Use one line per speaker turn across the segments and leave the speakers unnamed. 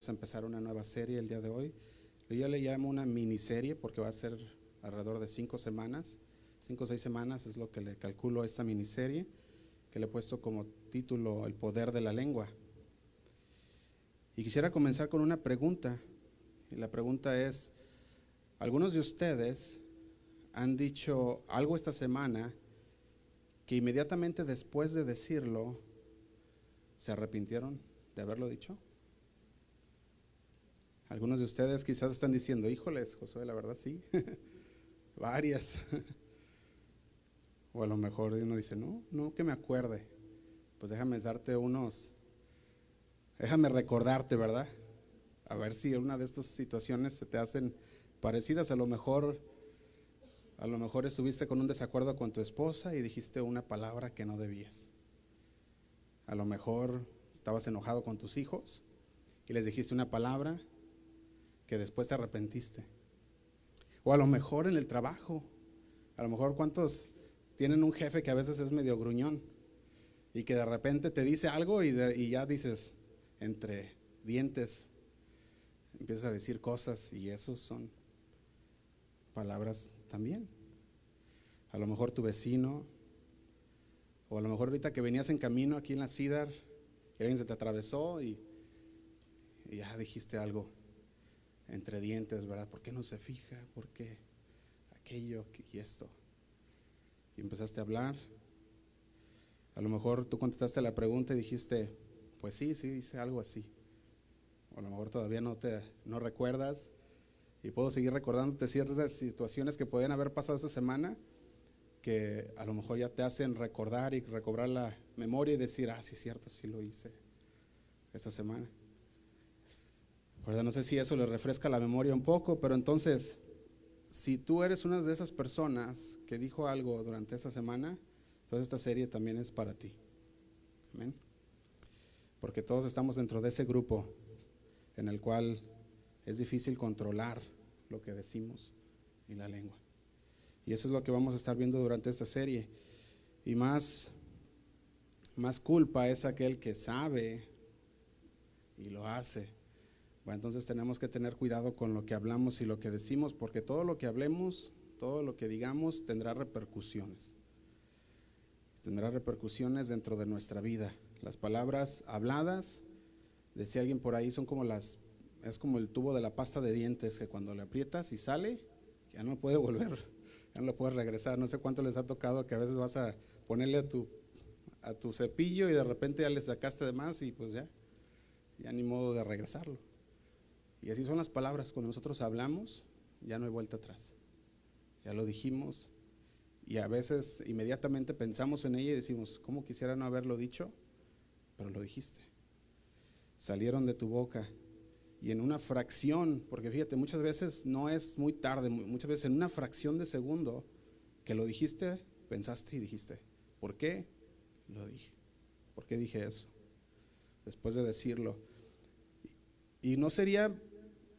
Vamos a empezar una nueva serie el día de hoy. Yo le llamo una miniserie porque va a ser alrededor de cinco semanas. Cinco o seis semanas es lo que le calculo a esta miniserie, que le he puesto como título El poder de la lengua. Y quisiera comenzar con una pregunta. Y la pregunta es, algunos de ustedes han dicho algo esta semana que inmediatamente después de decirlo, se arrepintieron de haberlo dicho. Algunos de ustedes quizás están diciendo, híjoles, Josué, la verdad sí, varias. o a lo mejor uno dice, no, no que me acuerde. Pues déjame darte unos, déjame recordarte, ¿verdad? A ver si una de estas situaciones se te hacen parecidas. A lo mejor, a lo mejor estuviste con un desacuerdo con tu esposa y dijiste una palabra que no debías. A lo mejor estabas enojado con tus hijos y les dijiste una palabra que después te arrepentiste. O a lo mejor en el trabajo. A lo mejor cuántos tienen un jefe que a veces es medio gruñón y que de repente te dice algo y, ya dices entre dientes, empiezas a decir cosas y esos son palabras también. A lo mejor tu vecino, o a lo mejor ahorita que venías en camino aquí en la CIDAR, alguien se te atravesó y ya dijiste algo entre dientes, ¿verdad? ¿Por qué no se fija? ¿Por qué aquello y esto? Y empezaste a hablar. A lo mejor tú contestaste la pregunta y dijiste, pues sí, sí, dice algo así. O a lo mejor todavía no te no recuerdas y puedo seguir recordándote ciertas situaciones que pueden haber pasado esta semana que a lo mejor ya te hacen recordar y recobrar la memoria y decir, ah, sí, cierto, sí lo hice esta semana. No sé si eso le refresca la memoria un poco, pero entonces, si tú eres una de esas personas que dijo algo durante esta semana, entonces esta serie también es para ti. Amén. Porque todos estamos dentro de ese grupo en el cual es difícil controlar lo que decimos y la lengua. Y eso es lo que vamos a estar viendo durante esta serie. Y más, más culpa es aquel que sabe y lo hace bueno, entonces tenemos que tener cuidado con lo que hablamos y lo que decimos, porque todo lo que hablemos, todo lo que digamos tendrá repercusiones. Tendrá repercusiones dentro de nuestra vida. Las palabras habladas, decía alguien por ahí, son como las, es como el tubo de la pasta de dientes que cuando le aprietas y sale, ya no puede volver, ya no lo puedes regresar. No sé cuánto les ha tocado que a veces vas a ponerle a tu, a tu cepillo y de repente ya le sacaste de más y pues ya, ya ni modo de regresarlo. Y así son las palabras, cuando nosotros hablamos, ya no hay vuelta atrás. Ya lo dijimos y a veces inmediatamente pensamos en ella y decimos, ¿cómo quisiera no haberlo dicho? Pero lo dijiste. Salieron de tu boca y en una fracción, porque fíjate, muchas veces no es muy tarde, muchas veces en una fracción de segundo que lo dijiste, pensaste y dijiste, ¿por qué? Lo dije. ¿Por qué dije eso? Después de decirlo. Y no sería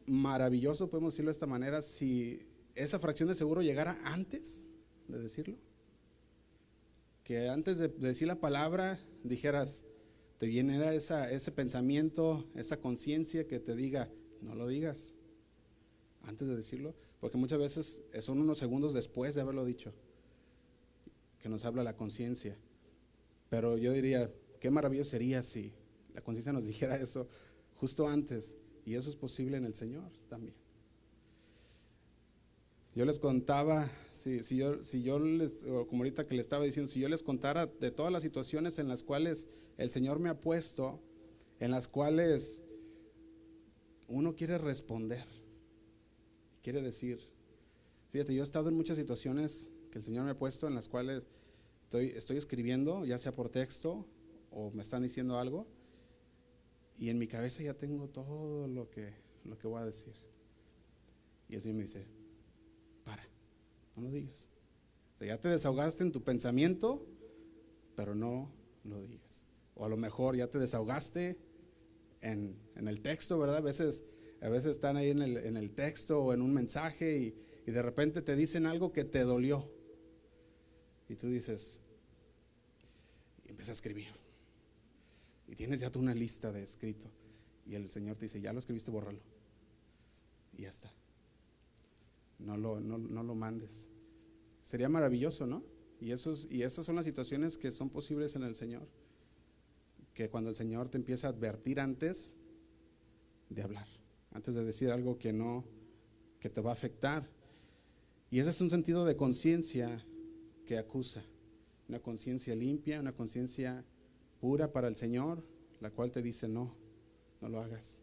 maravilloso, podemos decirlo de esta manera, si esa fracción de seguro llegara antes de decirlo. Que antes de decir la palabra dijeras, te viene esa, ese pensamiento, esa conciencia que te diga, no lo digas antes de decirlo, porque muchas veces son unos segundos después de haberlo dicho que nos habla la conciencia. Pero yo diría, qué maravilloso sería si la conciencia nos dijera eso justo antes y eso es posible en el Señor también. Yo les contaba, si, yo, si yo les, como ahorita que le estaba diciendo, si yo les contara de todas las situaciones en las cuales el Señor me ha puesto, en las cuales uno quiere responder, quiere decir, fíjate, yo he estado en muchas situaciones que el Señor me ha puesto en las cuales estoy, estoy escribiendo, ya sea por texto o me están diciendo algo, y en mi cabeza ya tengo todo lo que, lo que voy a decir. Y el Señor me dice, para, no lo digas. ya te desahogaste en tu pensamiento, pero no lo digas. O a lo mejor ya te desahogaste en, el texto, ¿verdad? A veces, a veces están ahí en el, texto o en un mensaje y, y de repente te dicen algo que te dolió. Y tú dices, y empiezas a escribir y tienes ya tú una lista de escrito. Y el Señor te dice, ya lo escribiste, bórralo. Y ya está. No lo, no, no lo mandes. Sería maravilloso, ¿no? Y, esos, y esas son las situaciones que son posibles en el Señor. Que cuando el Señor te empieza a advertir antes de hablar, antes de decir algo que no, que te va a afectar. Y ese es un sentido de conciencia que acusa, una conciencia limpia, una conciencia pura para el Señor, la cual te dice no, no lo hagas.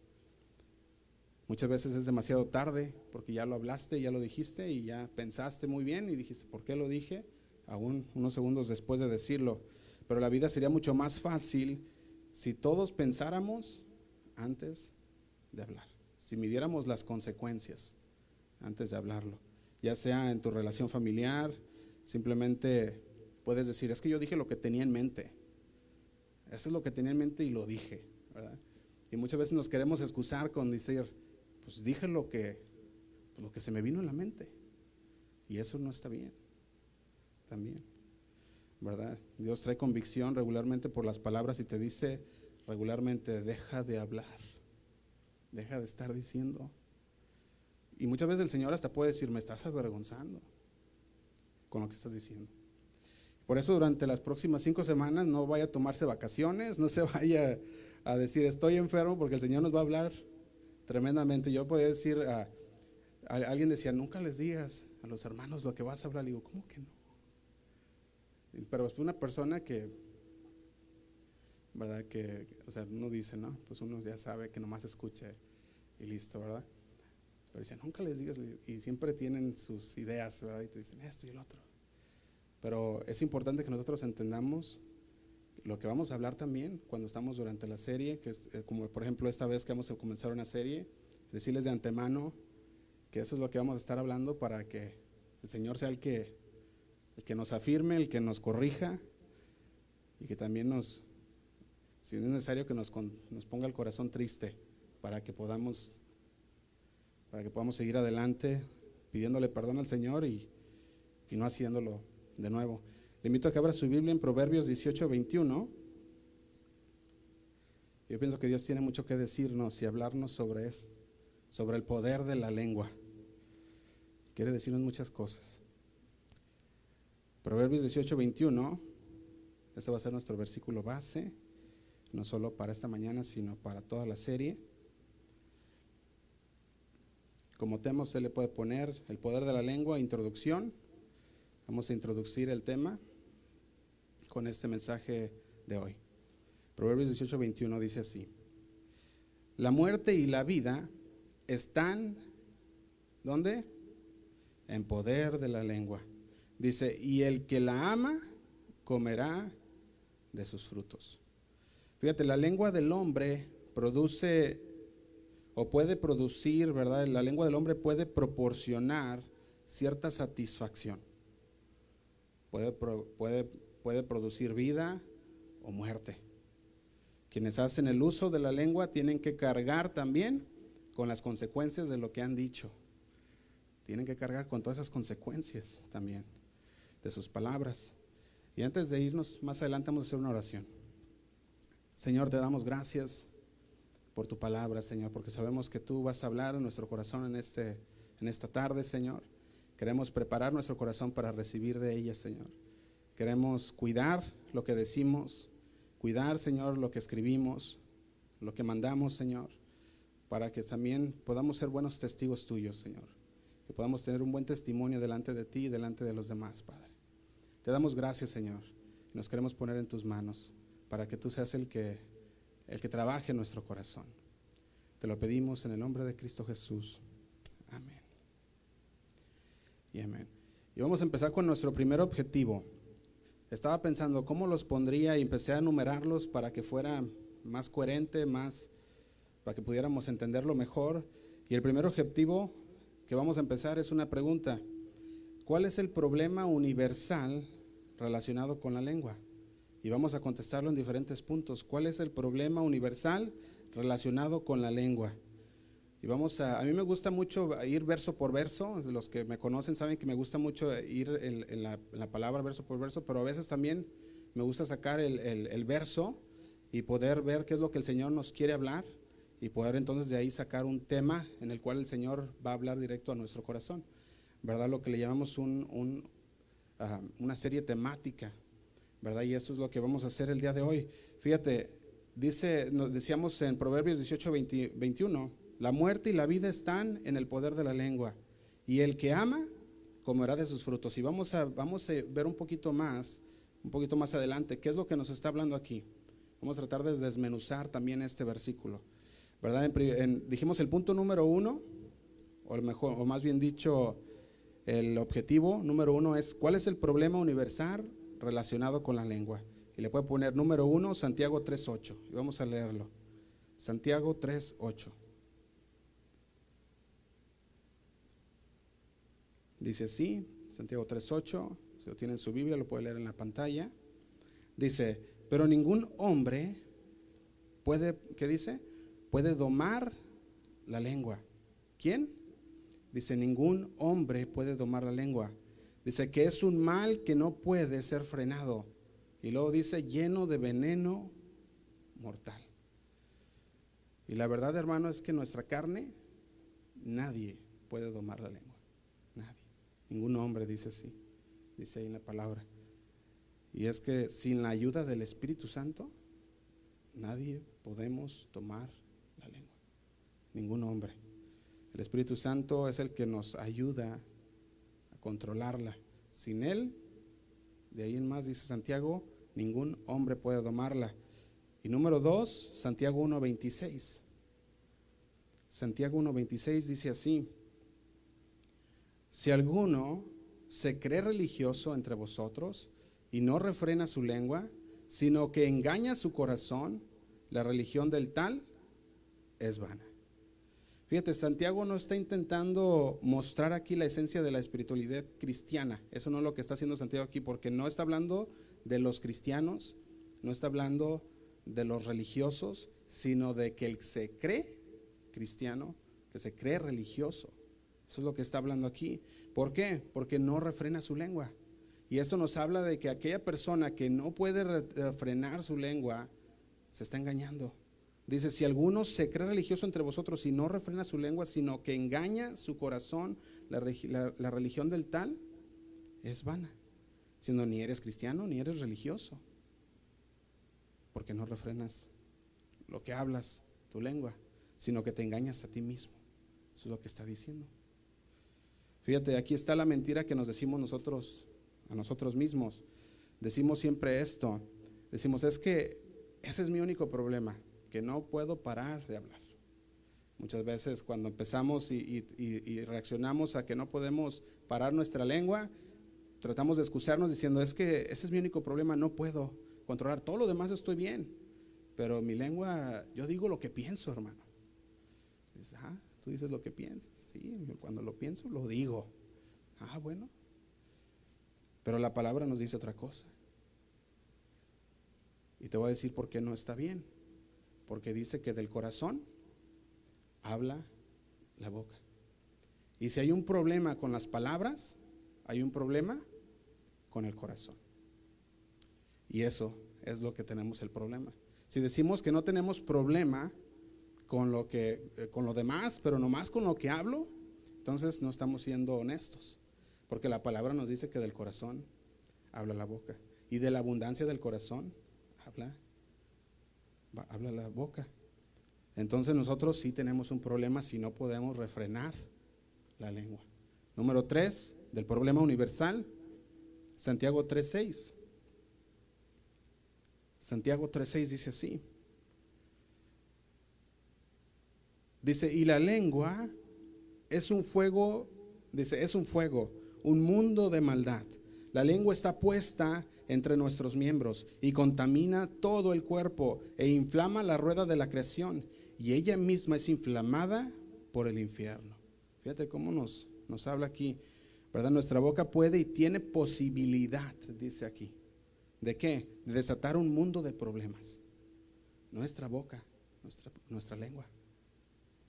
Muchas veces es demasiado tarde porque ya lo hablaste, ya lo dijiste y ya pensaste muy bien y dijiste, ¿por qué lo dije? Aún unos segundos después de decirlo. Pero la vida sería mucho más fácil si todos pensáramos antes de hablar, si midiéramos las consecuencias antes de hablarlo, ya sea en tu relación familiar, simplemente puedes decir, es que yo dije lo que tenía en mente, eso es lo que tenía en mente y lo dije, Y muchas veces nos queremos excusar con decir, pues dije lo que, pues lo que se me vino en la mente, y eso no está bien, también, ¿verdad? Dios trae convicción regularmente por las palabras y te dice regularmente, deja de hablar, deja de estar diciendo. Y muchas veces el Señor hasta puede decir, me estás avergonzando con lo que estás diciendo. Por eso durante las próximas cinco semanas no vaya a tomarse vacaciones, no se vaya a decir estoy enfermo porque el Señor nos va a hablar tremendamente. Yo podía decir, a, alguien decía, nunca les digas a los hermanos lo que vas a hablar. Le digo, ¿cómo que no? Pero es una persona que, ¿verdad? Que, o sea, uno dice, ¿no? Pues uno ya sabe que nomás escuche y listo, ¿verdad? Pero dice, nunca les digas, y siempre tienen sus ideas, ¿verdad? Y te dicen esto y el otro. Pero es importante que nosotros entendamos lo que vamos a hablar también cuando estamos durante la serie, que es eh, como por ejemplo esta vez que vamos a comenzar una serie, decirles de antemano que eso es lo que vamos a estar hablando para que el Señor sea el que, el que nos afirme, el que nos corrija y que también nos, si es necesario, que nos, nos ponga el corazón triste para que podamos para que podamos seguir adelante pidiéndole perdón al Señor y, no haciéndolo de nuevo. Le invito a que abra su Biblia en Proverbios 18, 21. Yo pienso que Dios tiene mucho que decirnos y hablarnos sobre, sobre el poder de la lengua. Quiere decirnos muchas cosas. Proverbios 18, 21. Ese va a ser nuestro versículo base, no solo para esta mañana, sino para toda la serie. Como tema usted le puede poner el poder de la lengua, introducción. Vamos a introducir el tema con este mensaje de hoy. Proverbios 18, 21 dice así. La muerte y la vida están, ¿dónde? En poder de la lengua. Dice, y el que la ama comerá de sus frutos. Fíjate, la lengua del hombre produce o puede producir, ¿verdad? La lengua del hombre puede proporcionar cierta satisfacción. Puede, puede, puede producir vida o muerte. Quienes hacen el uso de la lengua tienen que cargar también con las consecuencias de lo que han dicho. Tienen que cargar con todas esas consecuencias también de sus palabras. Y antes de irnos, más adelante vamos a hacer una oración. Señor, te damos gracias por tu palabra, Señor, porque sabemos que tú vas a hablar en nuestro corazón en, este, en esta tarde, Señor. Queremos preparar nuestro corazón para recibir de ella, Señor. Queremos cuidar lo que decimos, cuidar, Señor, lo que escribimos, lo que mandamos, Señor, para que también podamos ser buenos testigos tuyos, Señor. Que podamos tener un buen testimonio delante de ti y delante de los demás, Padre. Te damos gracias, Señor. Nos queremos poner en tus manos para que tú seas el que el que trabaje en nuestro corazón. Te lo pedimos en el nombre de Cristo Jesús. Y amén. Y vamos a empezar con nuestro primer objetivo. Estaba pensando cómo los pondría y empecé a enumerarlos para que fuera más coherente, más para que pudiéramos entenderlo mejor. Y el primer objetivo que vamos a empezar es una pregunta. ¿Cuál es el problema universal relacionado con la lengua? y vamos a contestarlo en diferentes puntos. ¿Cuál es el problema universal relacionado con la lengua? Y vamos a, a mí me gusta mucho ir verso por verso, los que me conocen saben que me gusta mucho ir en, la, palabra verso por verso, pero a veces también me gusta sacar el, el, verso y poder ver qué es lo que el Señor nos quiere hablar y poder entonces de ahí sacar un tema en el cual el Señor va a hablar directo a nuestro corazón. ¿Verdad? Lo que le llamamos un, ah, una serie temática. ¿Verdad? Y esto es lo que vamos a hacer el día de hoy. Fíjate, dice, nos decíamos en Proverbios 18, 21, la muerte y la vida están en el poder de la lengua. Y el que ama, comerá de sus frutos. Y vamos a, vamos a ver un poquito más, un poquito más adelante, qué es lo que nos está hablando aquí. Vamos a tratar de desmenuzar también este versículo. ¿verdad? dijimos el punto número uno, o, mejor, o más bien dicho, el objetivo número uno es cuál es el problema universal relacionado con la lengua. Y le puede poner número uno, Santiago 3.8. Y vamos a leerlo. Santiago 3.8. Dice así, Santiago 3.8, si lo tiene en su Biblia, lo puede leer en la pantalla. Dice, pero ningún hombre puede, ¿qué dice? puede domar la lengua. ¿Quién? Dice, ningún hombre puede domar la lengua. Dice que es un mal que no puede ser frenado. Y luego dice, lleno de veneno mortal. Y la verdad, hermano, es que nuestra carne, nadie puede domar la lengua. Ningún hombre dice así. Dice ahí en la palabra. Y es que sin la ayuda del Espíritu Santo, nadie podemos tomar ningún hombre. El Espíritu Santo es el que nos ayuda a controlarla. Sin Él, de ahí en más dice Santiago, ningún hombre puede domarla. Y número dos, Santiago 1.26. Santiago 1.26 dice así, si alguno se cree religioso entre vosotros y no refrena su lengua, sino que engaña su corazón, la religión del tal es vana. Fíjate, Santiago no está intentando mostrar aquí la esencia de la espiritualidad cristiana. Eso no es lo que está haciendo Santiago aquí, porque no está hablando de los cristianos, no está hablando de los religiosos, sino de que el se cree cristiano, que se cree religioso. Eso es lo que está hablando aquí. ¿Por qué? Porque no refrena su lengua. Y esto nos habla de que aquella persona que no puede refrenar su lengua se está engañando. Dice, si alguno se cree religioso entre vosotros y no refrena su lengua, sino que engaña su corazón, la, religión del tal es vana. Siendo ni eres cristiano ni eres religioso. Porque no refrenas lo que hablas, tu lengua, sino que te engañas a ti mismo. Eso es lo que está diciendo. Fíjate, aquí está la mentira que nos decimos nosotros a nosotros mismos. Decimos siempre esto. Decimos, es que ese es mi único problema que no puedo parar de hablar. Muchas veces cuando empezamos y, reaccionamos a que no podemos parar nuestra lengua, tratamos de excusarnos diciendo, es que ese es mi único problema, no puedo controlar, todo lo demás estoy bien, pero mi lengua, yo digo lo que pienso, hermano. ah, tú dices lo que piensas, sí, cuando lo pienso, lo digo. Ah, bueno. Pero la palabra nos dice otra cosa. Y te voy a decir por qué no está bien porque dice que del corazón habla la boca. Y si hay un problema con las palabras, hay un problema con el corazón. Y eso es lo que tenemos el problema. Si decimos que no tenemos problema con lo que eh, con lo demás, pero nomás con lo que hablo, entonces no estamos siendo honestos, porque la palabra nos dice que del corazón habla la boca y de la abundancia del corazón habla habla la boca. Entonces nosotros sí tenemos un problema si no podemos refrenar la lengua. Número tres, del problema universal, Santiago 3.6. Santiago 3.6 dice así. Dice, y la lengua es un fuego, dice, es un fuego, un mundo de maldad. La lengua está puesta entre nuestros miembros y contamina todo el cuerpo e inflama la rueda de la creación y ella misma es inflamada por el infierno. Fíjate cómo nos, nos habla aquí, ¿verdad? Nuestra boca puede y tiene posibilidad, dice aquí. ¿De qué? De desatar un mundo de problemas. Nuestra boca, nuestra, nuestra lengua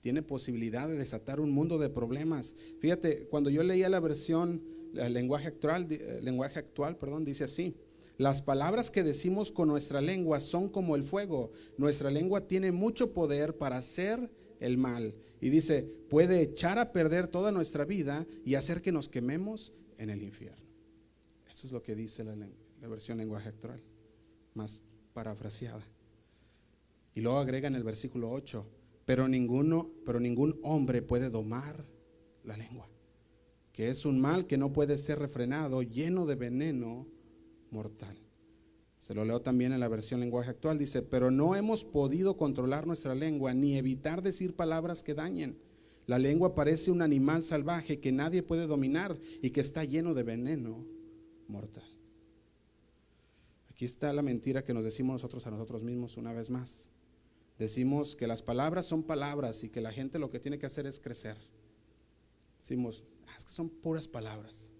tiene posibilidad de desatar un mundo de problemas. Fíjate, cuando yo leía la versión, el lenguaje actual, el lenguaje actual, perdón, dice así: Las palabras que decimos con nuestra lengua son como el fuego. Nuestra lengua tiene mucho poder para hacer el mal. Y dice, puede echar a perder toda nuestra vida y hacer que nos quememos en el infierno. Esto es lo que dice la, la versión lenguaje actual, más parafraseada. Y luego agrega en el versículo 8, pero ninguno, pero ningún hombre puede domar la lengua, que es un mal que no puede ser refrenado, lleno de veneno mortal. Se lo leo también en la versión lenguaje actual, dice, pero no hemos podido controlar nuestra lengua ni evitar decir palabras que dañen. La lengua parece un animal salvaje que nadie puede dominar y que está lleno de veneno mortal. Aquí está la mentira que nos decimos nosotros a nosotros mismos una vez más. Decimos que las palabras son palabras y que la gente lo que tiene que hacer es crecer. Decimos, ah, es que son puras palabras.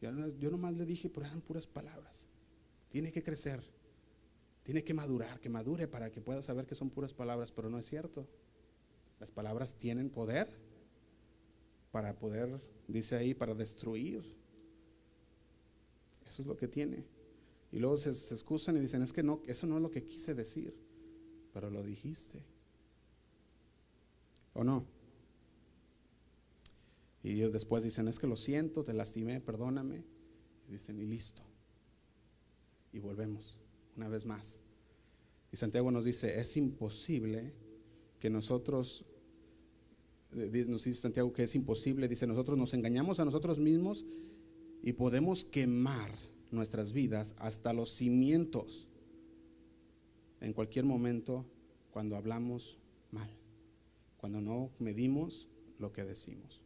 Yo, yo nomás le dije, pero eran puras palabras. Tiene que crecer, tiene que madurar, que madure para que pueda saber que son puras palabras, pero no es cierto. Las palabras tienen poder para poder, dice ahí, para destruir. Eso es lo que tiene. Y luego se, se excusan y dicen, es que no, eso no es lo que quise decir pero lo dijiste. ¿O no? Y ellos después dicen, es que lo siento, te lastimé, perdóname. Y dicen, y listo. Y volvemos una vez más. Y Santiago nos dice, es imposible que nosotros, nos dice Santiago que es imposible, dice, nosotros nos engañamos a nosotros mismos y podemos quemar nuestras vidas hasta los cimientos en cualquier momento cuando hablamos mal, cuando no medimos lo que decimos.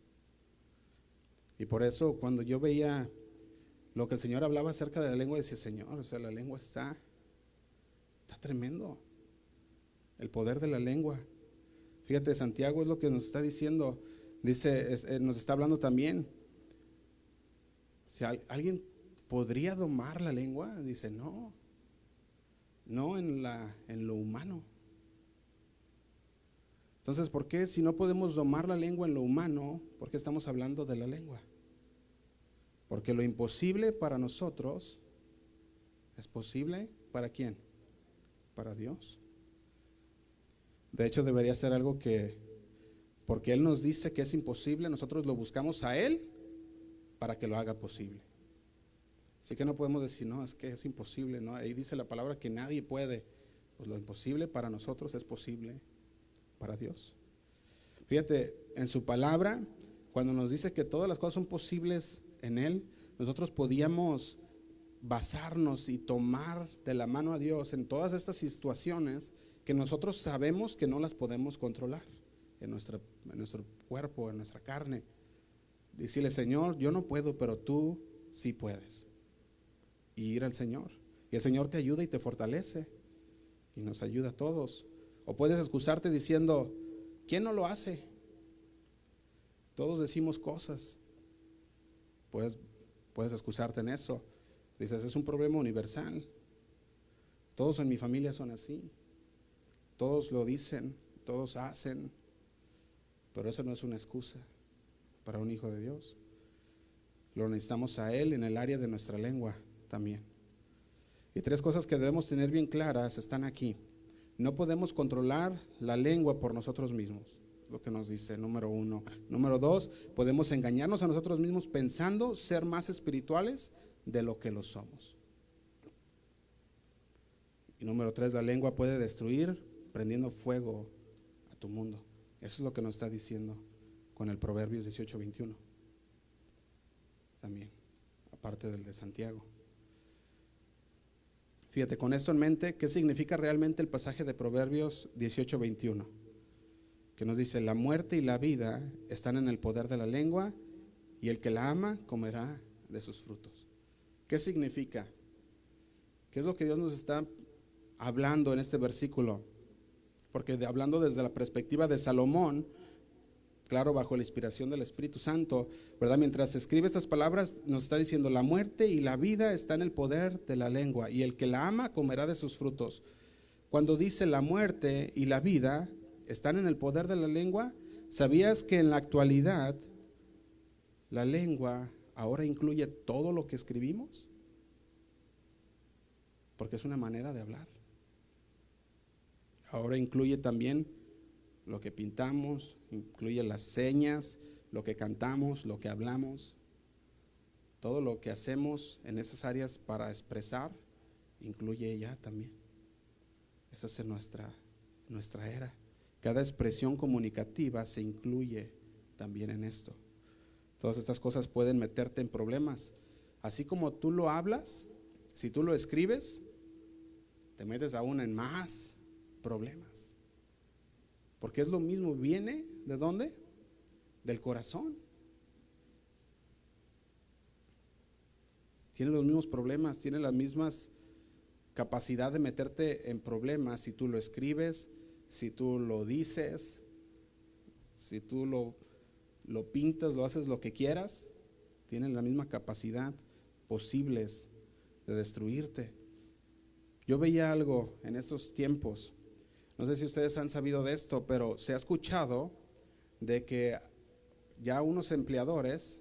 Y por eso cuando yo veía lo que el Señor hablaba acerca de la lengua, decía, Señor, o sea, la lengua está, está tremendo. El poder de la lengua. Fíjate, Santiago es lo que nos está diciendo. Dice, eh, nos está hablando también. Si alguien podría domar la lengua, dice, no, no en, la, en lo humano. Entonces, ¿por qué si no podemos domar la lengua en lo humano, por qué estamos hablando de la lengua? Porque lo imposible para nosotros es posible para quién? Para Dios. De hecho, debería ser algo que, porque Él nos dice que es imposible, nosotros lo buscamos a Él para que lo haga posible. Así que no podemos decir, no, es que es imposible, ¿no? Ahí dice la palabra que nadie puede. Pues lo imposible para nosotros es posible para Dios. Fíjate, en su palabra, cuando nos dice que todas las cosas son posibles en Él, nosotros podíamos basarnos y tomar de la mano a Dios en todas estas situaciones que nosotros sabemos que no las podemos controlar en, en nuestro cuerpo, en nuestra carne. Decirle, Señor, yo no puedo, pero tú sí puedes y ir al Señor. Y el Señor te ayuda y te fortalece y nos ayuda a todos. O puedes excusarte diciendo, ¿quién no lo hace? Todos decimos cosas. Puedes, puedes excusarte en eso. Dices, es un problema universal. Todos en mi familia son así. Todos lo dicen, todos hacen. Pero eso no es una excusa para un hijo de Dios. Lo necesitamos a Él en el área de nuestra lengua también. Y tres cosas que debemos tener bien claras están aquí. No podemos controlar la lengua por nosotros mismos, lo que nos dice número uno. Número dos, podemos engañarnos a nosotros mismos pensando ser más espirituales de lo que lo somos. Y número tres, la lengua puede destruir prendiendo fuego a tu mundo. Eso es lo que nos está diciendo con el Proverbios 18, 21. También, aparte del de Santiago. Fíjate, con esto en mente, ¿qué significa realmente el pasaje de Proverbios 18:21? Que nos dice, la muerte y la vida están en el poder de la lengua y el que la ama comerá de sus frutos. ¿Qué significa? ¿Qué es lo que Dios nos está hablando en este versículo? Porque hablando desde la perspectiva de Salomón, claro, bajo la inspiración del Espíritu Santo, ¿verdad? Mientras escribe estas palabras, nos está diciendo, la muerte y la vida está en el poder de la lengua, y el que la ama comerá de sus frutos. Cuando dice la muerte y la vida están en el poder de la lengua, ¿sabías que en la actualidad la lengua ahora incluye todo lo que escribimos? porque es una manera de hablar. Ahora incluye también lo que pintamos, incluye las señas, lo que cantamos, lo que hablamos, todo lo que hacemos en esas áreas para expresar, incluye ella también. Esa es nuestra, nuestra era. Cada expresión comunicativa se incluye también en esto. Todas estas cosas pueden meterte en problemas. Así como tú lo hablas, si tú lo escribes, te metes aún en más problemas. Porque es lo mismo, viene de dónde? Del corazón. Tiene los mismos problemas, tiene las mismas capacidad de meterte en problemas si tú lo escribes, si tú lo dices, si tú lo, lo pintas, lo haces lo que quieras, tienen la misma capacidad posibles de destruirte. Yo veía algo en estos tiempos, no sé si ustedes han sabido de esto, pero se ha escuchado de que ya unos empleadores,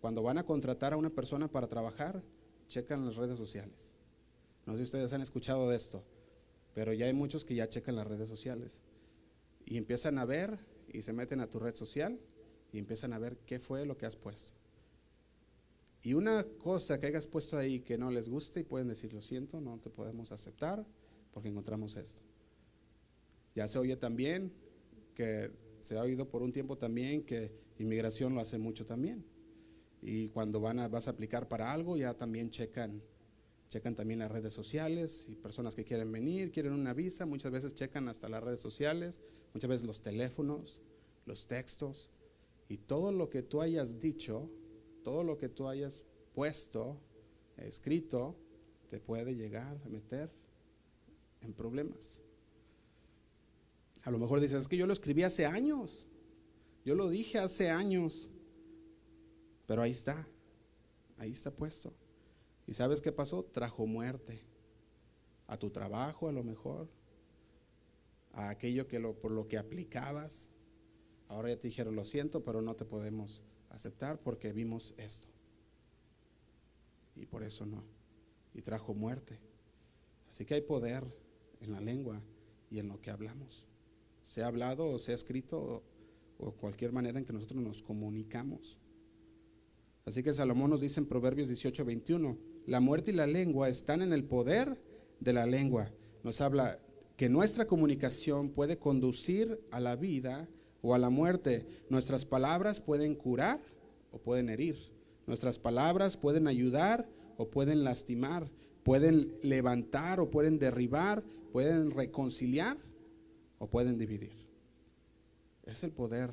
cuando van a contratar a una persona para trabajar, checan las redes sociales. No sé si ustedes han escuchado de esto, pero ya hay muchos que ya checan las redes sociales y empiezan a ver y se meten a tu red social y empiezan a ver qué fue lo que has puesto. Y una cosa que hayas puesto ahí que no les guste y pueden decir, lo siento, no te podemos aceptar porque encontramos esto. Ya se oye también que se ha oído por un tiempo también que inmigración lo hace mucho también. Y cuando van a, vas a aplicar para algo, ya también checan, checan también las redes sociales y personas que quieren venir, quieren una visa, muchas veces checan hasta las redes sociales, muchas veces los teléfonos, los textos y todo lo que tú hayas dicho todo lo que tú hayas puesto, escrito, te puede llegar a meter en problemas. A lo mejor dices, es que yo lo escribí hace años, yo lo dije hace años, pero ahí está, ahí está puesto. ¿Y sabes qué pasó? Trajo muerte a tu trabajo a lo mejor, a aquello que lo, por lo que aplicabas. Ahora ya te dijeron, lo siento, pero no te podemos aceptar porque vimos esto. Y por eso no. Y trajo muerte. Así que hay poder en la lengua y en lo que hablamos. Sea hablado o sea escrito o, cualquier manera en que nosotros nos comunicamos. Así que Salomón nos dice en Proverbios 18, 21, la muerte y la lengua están en el poder de la lengua. Nos habla que nuestra comunicación puede conducir a la vida o a la muerte. Nuestras palabras pueden curar o pueden herir. Nuestras palabras pueden ayudar o pueden lastimar. Pueden levantar o pueden derribar. Pueden reconciliar pueden dividir. Es el poder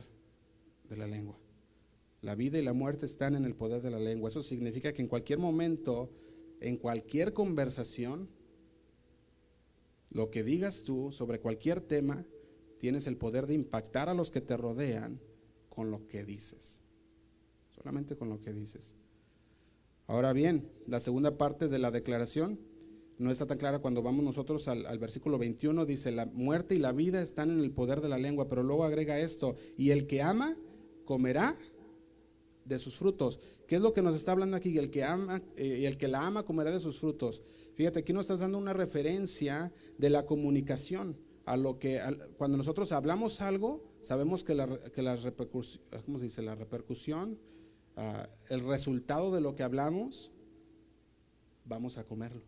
de la lengua. La vida y la muerte están en el poder de la lengua. Eso significa que en cualquier momento, en cualquier conversación, lo que digas tú sobre cualquier tema, tienes el poder de impactar a los que te rodean con lo que dices. Solamente con lo que dices. Ahora bien, la segunda parte de la declaración no está tan clara cuando vamos nosotros al, versículo 21, dice, la muerte y la vida están en el poder de la lengua, pero luego agrega esto, y el que ama comerá de sus frutos. ¿Qué es lo que nos está hablando aquí? El que ama eh, y el que la ama comerá de sus frutos. Fíjate, aquí nos estás dando una referencia de la comunicación a lo que cuando nosotros hablamos algo, sabemos que la, que la repercusión, ¿cómo se dice? La repercusión, ah, el resultado de lo que hablamos, vamos a comerlo,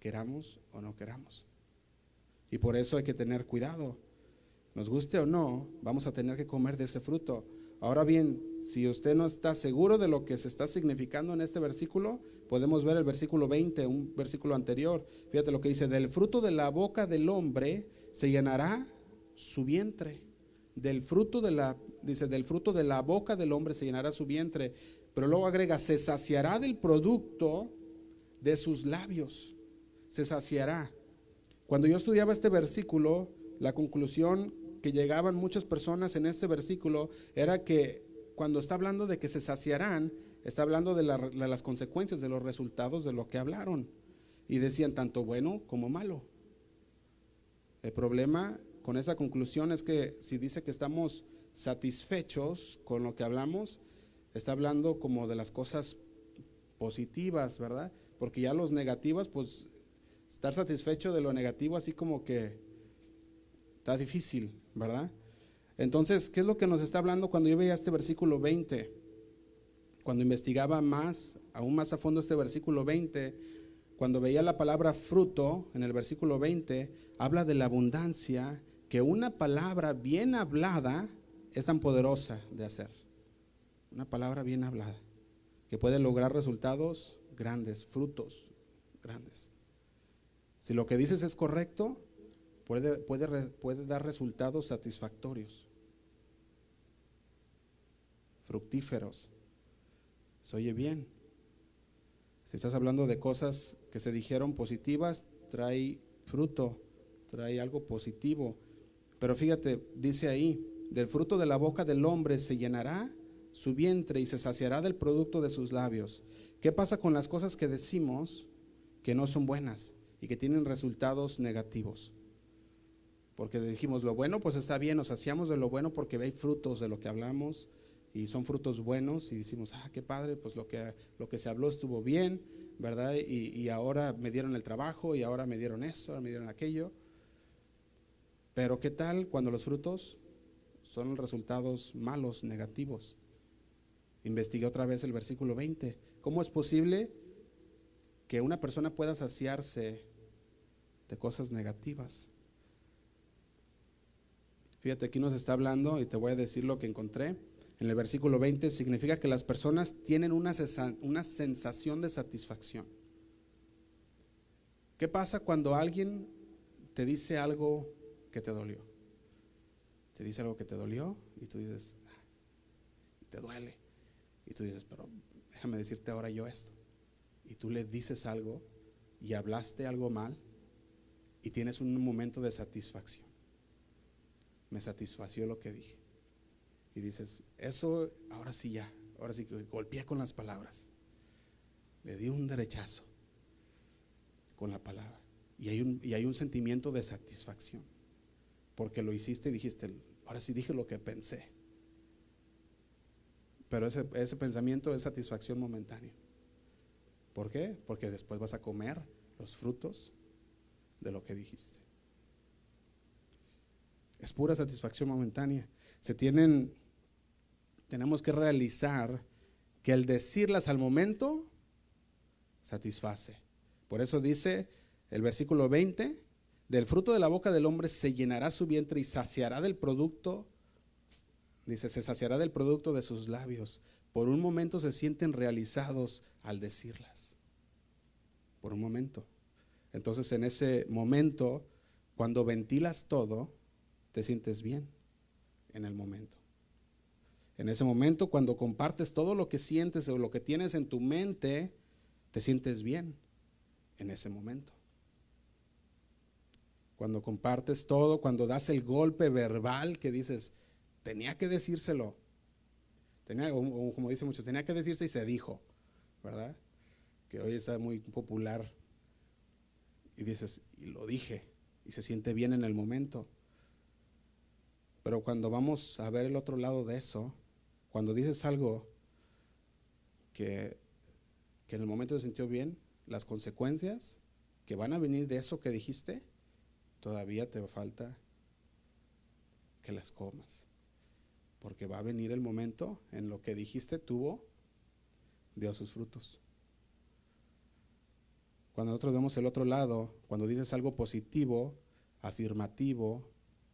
queramos o no queramos. Y por eso hay que tener cuidado. Nos guste o no, vamos a tener que comer de ese fruto. Ahora bien, si usted no está seguro de lo que se está significando en este versículo, podemos ver el versículo 20, un versículo anterior. Fíjate lo que dice, del fruto de la boca del hombre se llenará su vientre. Del fruto de la, dice, del fruto de la boca del hombre se llenará su vientre. Pero luego agrega, se saciará del producto de sus labios. Se saciará. Cuando yo estudiaba este versículo, la conclusión que llegaban muchas personas en este versículo era que cuando está hablando de que se saciarán, está hablando de, las consecuencias, de los resultados de lo que hablaron. Y decían tanto bueno como malo. El problema con esa conclusión es que si dice que estamos satisfechos con lo que hablamos, está hablando como de las cosas positivas, ¿verdad? porque ya los negativos, pues estar satisfecho de lo negativo así como que está difícil, ¿verdad? Entonces, ¿qué es lo que nos está hablando cuando yo veía este versículo 20? Cuando investigaba más, aún más a fondo este versículo 20, cuando veía la palabra fruto en el versículo 20, habla de la abundancia que una palabra bien hablada es tan poderosa de hacer. Una palabra bien hablada, que puede lograr resultados grandes, frutos grandes. Si lo que dices es correcto, puede, puede, puede dar resultados satisfactorios, fructíferos. Se oye bien. Si estás hablando de cosas que se dijeron positivas, trae fruto, trae algo positivo. Pero fíjate, dice ahí, del fruto de la boca del hombre se llenará su vientre y se saciará del producto de sus labios. ¿Qué pasa con las cosas que decimos que no son buenas y que tienen resultados negativos? Porque dijimos lo bueno, pues está bien, nos saciamos de lo bueno porque hay frutos de lo que hablamos y son frutos buenos y decimos, ah, qué padre, pues lo que, lo que se habló estuvo bien, ¿verdad? Y, y ahora me dieron el trabajo y ahora me dieron esto, me dieron aquello. Pero ¿qué tal cuando los frutos son resultados malos, negativos? Investigué otra vez el versículo 20. ¿Cómo es posible que una persona pueda saciarse de cosas negativas? Fíjate, aquí nos está hablando y te voy a decir lo que encontré. En el versículo 20 significa que las personas tienen una, una sensación de satisfacción. ¿Qué pasa cuando alguien te dice algo que te dolió. Te dice algo que te dolió y tú dices, ah", te duele. Y tú dices, pero déjame decirte ahora yo esto. Y tú le dices algo y hablaste algo mal y tienes un momento de satisfacción. Me satisfació lo que dije. Y dices, eso ahora sí ya, ahora sí que golpeé con las palabras. Le di un derechazo con la palabra. Y hay un, y hay un sentimiento de satisfacción porque lo hiciste y dijiste, ahora sí dije lo que pensé. Pero ese, ese pensamiento es satisfacción momentánea. ¿Por qué? Porque después vas a comer los frutos de lo que dijiste. Es pura satisfacción momentánea. Se tienen, tenemos que realizar que el decirlas al momento satisface. Por eso dice el versículo 20, del fruto de la boca del hombre se llenará su vientre y saciará del producto, dice, se saciará del producto de sus labios. Por un momento se sienten realizados al decirlas. Por un momento. Entonces en ese momento, cuando ventilas todo, te sientes bien en el momento. En ese momento, cuando compartes todo lo que sientes o lo que tienes en tu mente, te sientes bien en ese momento cuando compartes todo, cuando das el golpe verbal que dices, tenía que decírselo. Tenía, como dicen muchos, tenía que decirse y se dijo, ¿verdad? Que hoy está muy popular. Y dices, y lo dije, y se siente bien en el momento. Pero cuando vamos a ver el otro lado de eso, cuando dices algo que, que en el momento se sintió bien, las consecuencias que van a venir de eso que dijiste, todavía te falta que las comas. Porque va a venir el momento en lo que dijiste tuvo, dio sus frutos. Cuando nosotros vemos el otro lado, cuando dices algo positivo, afirmativo,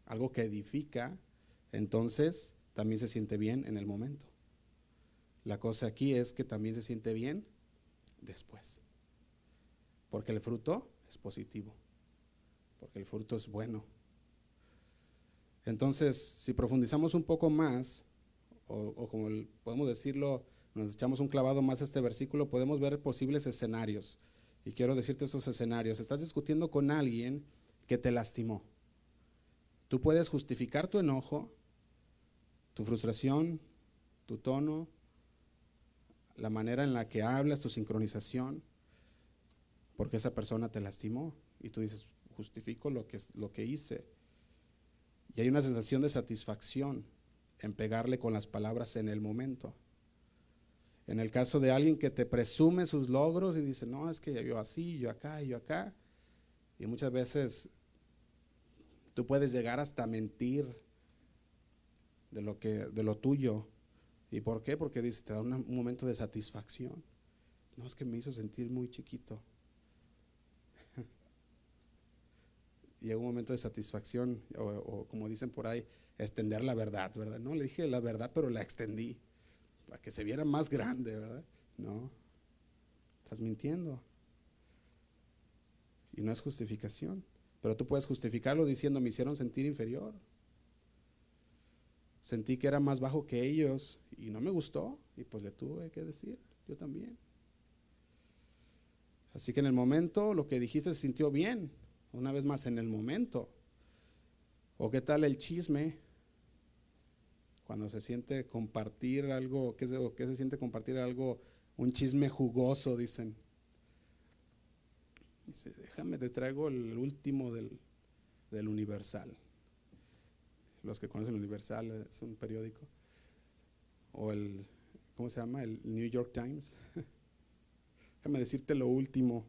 algo que edifica, entonces también se siente bien en el momento. La cosa aquí es que también se siente bien después. Porque el fruto es positivo porque el fruto es bueno. Entonces, si profundizamos un poco más, o, como podemos decirlo, nos echamos un clavado más a este versículo, podemos ver posibles escenarios. Y quiero decirte esos escenarios. Estás discutiendo con alguien que te lastimó. Tú puedes justificar tu enojo, tu frustración, tu tono, la manera en la que hablas, tu sincronización, porque esa persona te lastimó. Y tú dices, justifico lo que, lo que hice. Y hay una sensación de satisfacción en pegarle con las palabras en el momento. En el caso de alguien que te presume sus logros y dice, no, es que yo así, yo acá, yo acá. Y muchas veces tú puedes llegar hasta mentir de lo, que, de lo tuyo. ¿Y por qué? Porque dice, te da un momento de satisfacción. No, es que me hizo sentir muy chiquito. Llega un momento de satisfacción, o, como dicen por ahí, extender la verdad, ¿verdad? No, le dije la verdad, pero la extendí para que se viera más grande, ¿verdad? No, estás mintiendo. Y no es justificación, pero tú puedes justificarlo diciendo, me hicieron sentir inferior. Sentí que era más bajo que ellos y no me gustó y pues le tuve que decir, yo también. Así que en el momento lo que dijiste se sintió bien, una vez más, en el momento. ¿O qué tal el chisme? Cuando se siente compartir algo, ¿qué se, se siente compartir algo? Un chisme jugoso, dicen. Dice, déjame, te traigo el último del, del Universal. Los que conocen el Universal es un periódico. O el, ¿cómo se llama? El New York Times. déjame decirte lo último.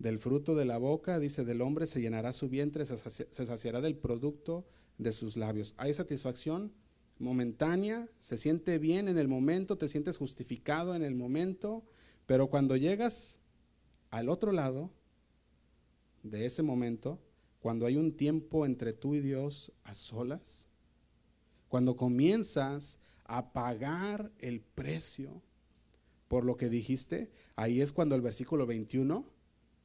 Del fruto de la boca, dice, del hombre se llenará su vientre, se, saciará del producto de sus labios. Hay satisfacción momentánea, se siente bien en el momento, te sientes justificado en el momento, pero cuando llegas al otro lado de ese momento, cuando hay un tiempo entre tú y Dios a solas, cuando comienzas a pagar el precio por lo que dijiste, ahí es cuando el versículo 21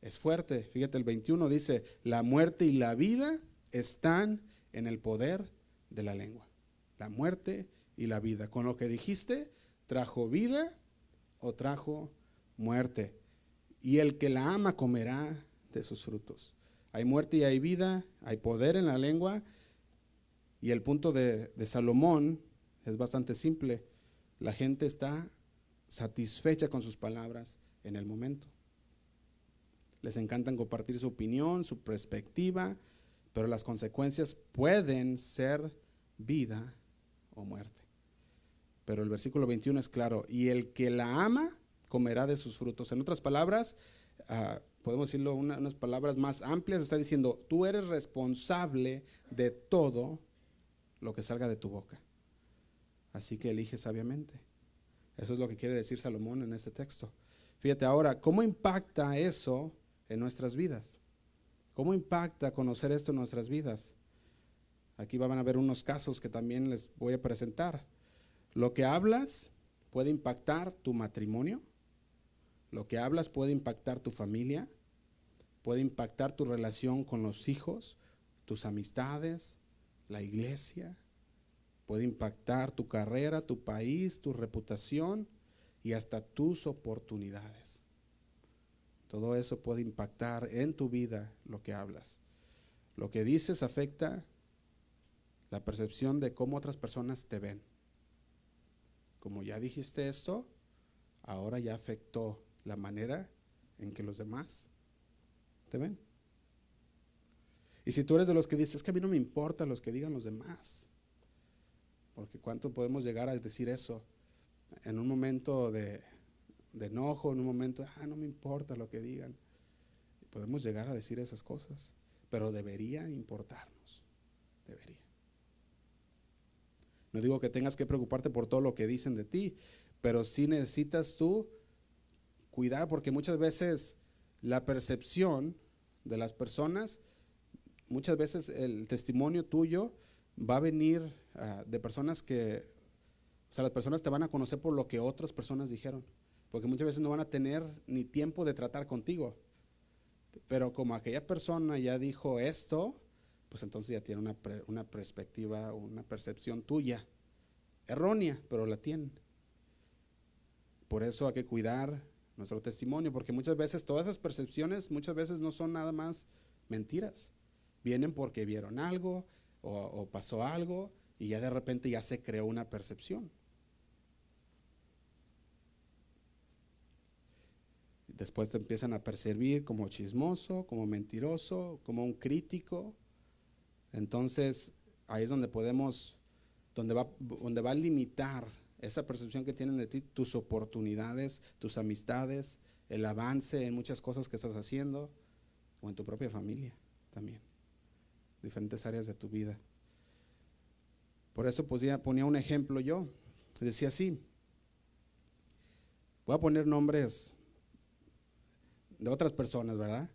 es fuerte. Fíjate, el 21 dice, la muerte y la vida están en el poder de la lengua. La muerte y la vida. Con lo que dijiste, trajo vida o trajo muerte. Y el que la ama comerá de sus frutos. Hay muerte y hay vida, hay poder en la lengua. Y el punto de, de Salomón es bastante simple. La gente está satisfecha con sus palabras en el momento les encantan compartir su opinión, su perspectiva, pero las consecuencias pueden ser vida o muerte. Pero el versículo 21 es claro, y el que la ama comerá de sus frutos. En otras palabras, ah, podemos decirlo unas palabras más amplias, está diciendo, tú eres responsable de todo lo que salga de tu boca. Así que elige sabiamente. Eso es lo que quiere decir Salomón en este texto. Fíjate ahora, ¿cómo impacta eso en nuestras vidas. ¿Cómo impacta conocer esto en nuestras vidas? Aquí van a ver unos casos que también les voy a presentar. Lo que hablas puede impactar tu matrimonio, lo que hablas puede impactar tu familia, puede impactar tu relación con los hijos, tus amistades, la iglesia, puede impactar tu carrera, tu país, tu reputación y hasta tus oportunidades. Todo eso puede impactar en tu vida lo que hablas. Lo que dices afecta la percepción de cómo otras personas te ven. Como ya dijiste esto, ahora ya afectó la manera en que los demás te ven. Y si tú eres de los que dices, es que a mí no me importa los que digan los demás, porque cuánto podemos llegar a decir eso en un momento de, de enojo, en un momento, ah, no me importa lo que digan. Podemos llegar a decir esas cosas, pero debería importarnos, debería. No digo que tengas que preocuparte por todo lo que dicen de ti, pero sí necesitas tú cuidar porque muchas veces la percepción de las personas, muchas veces el testimonio tuyo va a venir ah, de personas que, o sea, las personas te van a conocer por lo que otras personas dijeron porque muchas veces no van a tener ni tiempo de tratar contigo. Pero como aquella persona ya dijo esto, pues entonces ya tiene una, una perspectiva, una percepción tuya, errónea, pero la tiene. Por eso hay que cuidar nuestro testimonio, porque muchas veces todas esas percepciones, muchas veces no son nada más mentiras. Vienen porque vieron algo o pasó algo y ya de repente ya se creó una percepción. Después te empiezan a percibir como chismoso, como mentiroso, como un crítico. Entonces, ahí es donde podemos, donde va, donde va a limitar esa percepción que tienen de ti, tus oportunidades, tus amistades, el avance en muchas cosas que estás haciendo o en tu propia familia también, diferentes áreas de tu vida. Por eso pues, ponía un ejemplo yo, decía así, voy a poner nombres de otras personas, ¿verdad?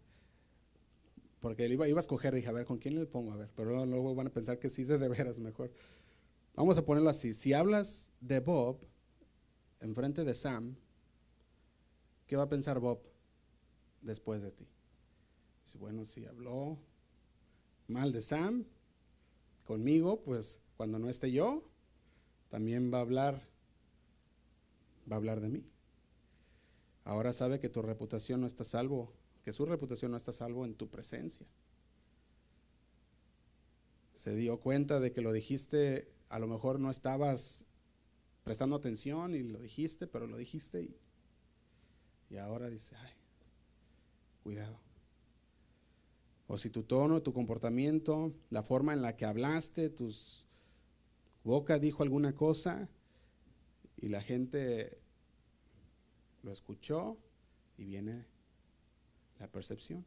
Porque iba, iba a escoger, dije, a ver, ¿con quién le pongo? A ver, pero luego van a pensar que sí es de veras mejor. Vamos a ponerlo así, si hablas de Bob enfrente de Sam, ¿qué va a pensar Bob después de ti? bueno, si habló mal de Sam conmigo, pues cuando no esté yo, también va a hablar, va a hablar de mí. Ahora sabe que tu reputación no está salvo, que su reputación no está salvo en tu presencia. Se dio cuenta de que lo dijiste, a lo mejor no estabas prestando atención y lo dijiste, pero lo dijiste y, y ahora dice, ay, cuidado. O si tu tono, tu comportamiento, la forma en la que hablaste, tus boca dijo alguna cosa y la gente lo escuchó y viene la percepción.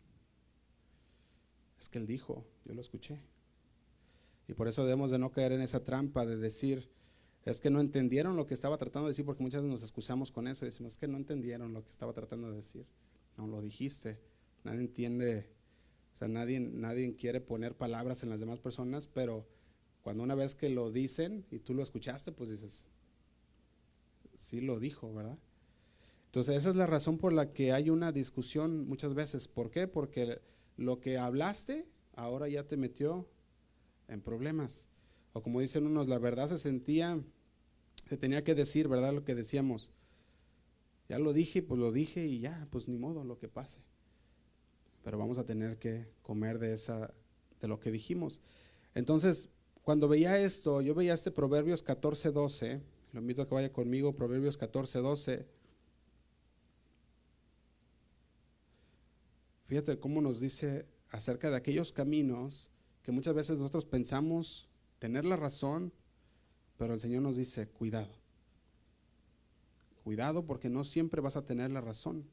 Es que él dijo, yo lo escuché. Y por eso debemos de no caer en esa trampa de decir, es que no entendieron lo que estaba tratando de decir, porque muchas veces nos excusamos con eso y decimos, es que no entendieron lo que estaba tratando de decir. No lo dijiste. Nadie entiende o sea, nadie, nadie quiere poner palabras en las demás personas, pero cuando una vez que lo dicen y tú lo escuchaste, pues dices, sí lo dijo, ¿verdad? Entonces esa es la razón por la que hay una discusión muchas veces. ¿Por qué? Porque lo que hablaste ahora ya te metió en problemas. O como dicen unos, la verdad se sentía, se tenía que decir, ¿verdad? Lo que decíamos. Ya lo dije, pues lo dije y ya, pues ni modo, lo que pase pero vamos a tener que comer de, esa, de lo que dijimos. Entonces, cuando veía esto, yo veía este Proverbios 14, 12, lo invito a que vaya conmigo, Proverbios 14, 12. Fíjate cómo nos dice acerca de aquellos caminos que muchas veces nosotros pensamos tener la razón, pero el Señor nos dice, cuidado. Cuidado porque no siempre vas a tener la razón.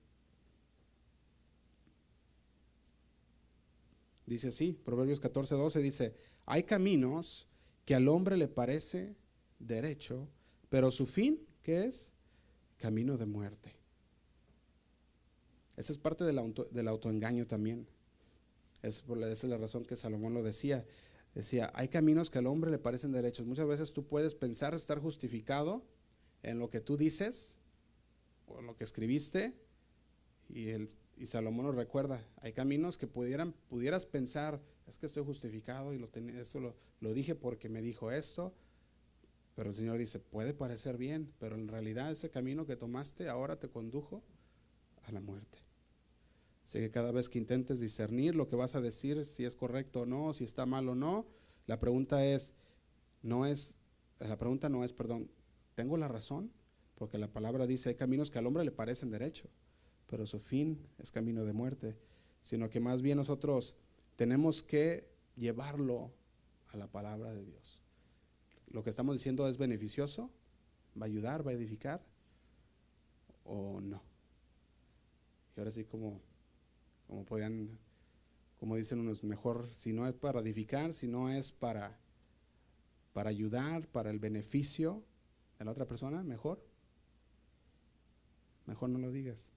Dice así, Proverbios 14, 12 dice, hay caminos que al hombre le parece derecho, pero su fin, ¿qué es? Camino de muerte. Esa es parte del, del autoengaño también. Es esa es la razón que Salomón lo decía. Decía, hay caminos que al hombre le parecen derechos. Muchas veces tú puedes pensar estar justificado en lo que tú dices o en lo que escribiste y Salomón nos recuerda, hay caminos que pudieran, pudieras pensar, es que estoy justificado y lo, lo, lo dije porque me dijo esto, pero el Señor dice, puede parecer bien, pero en realidad ese camino que tomaste ahora te condujo a la muerte. Así que cada vez que intentes discernir lo que vas a decir, si es correcto o no, si está mal o no, la pregunta es, no es, la pregunta no es, perdón, ¿tengo la razón? Porque la palabra dice, hay caminos que al hombre le parecen derecho pero su fin es camino de muerte, sino que más bien nosotros tenemos que llevarlo a la palabra de Dios. Lo que estamos diciendo es beneficioso, va a ayudar, va a edificar o no. Y ahora sí como, como podían, como dicen unos, mejor si no es para edificar, si no es para, para ayudar, para el beneficio de la otra persona, mejor. Mejor no lo digas.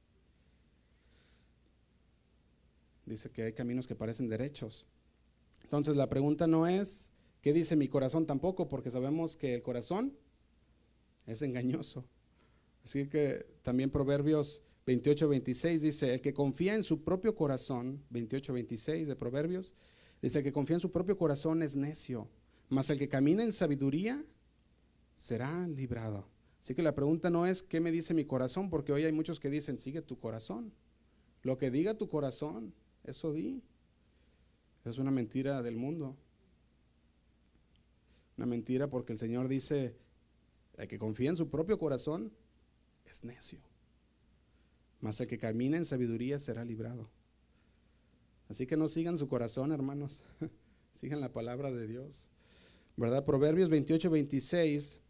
Dice que hay caminos que parecen derechos. Entonces la pregunta no es, ¿qué dice mi corazón tampoco? Porque sabemos que el corazón es engañoso. Así que también Proverbios 28, 26 dice, el que confía en su propio corazón, 28, 26 de Proverbios, dice, el que confía en su propio corazón es necio, mas el que camina en sabiduría será librado. Así que la pregunta no es, ¿qué me dice mi corazón? Porque hoy hay muchos que dicen, sigue tu corazón. Lo que diga tu corazón. Eso di. Es una mentira del mundo. Una mentira porque el Señor dice, el que confía en su propio corazón es necio. Mas el que camina en sabiduría será librado. Así que no sigan su corazón, hermanos. sigan la palabra de Dios. ¿Verdad? Proverbios 28, 26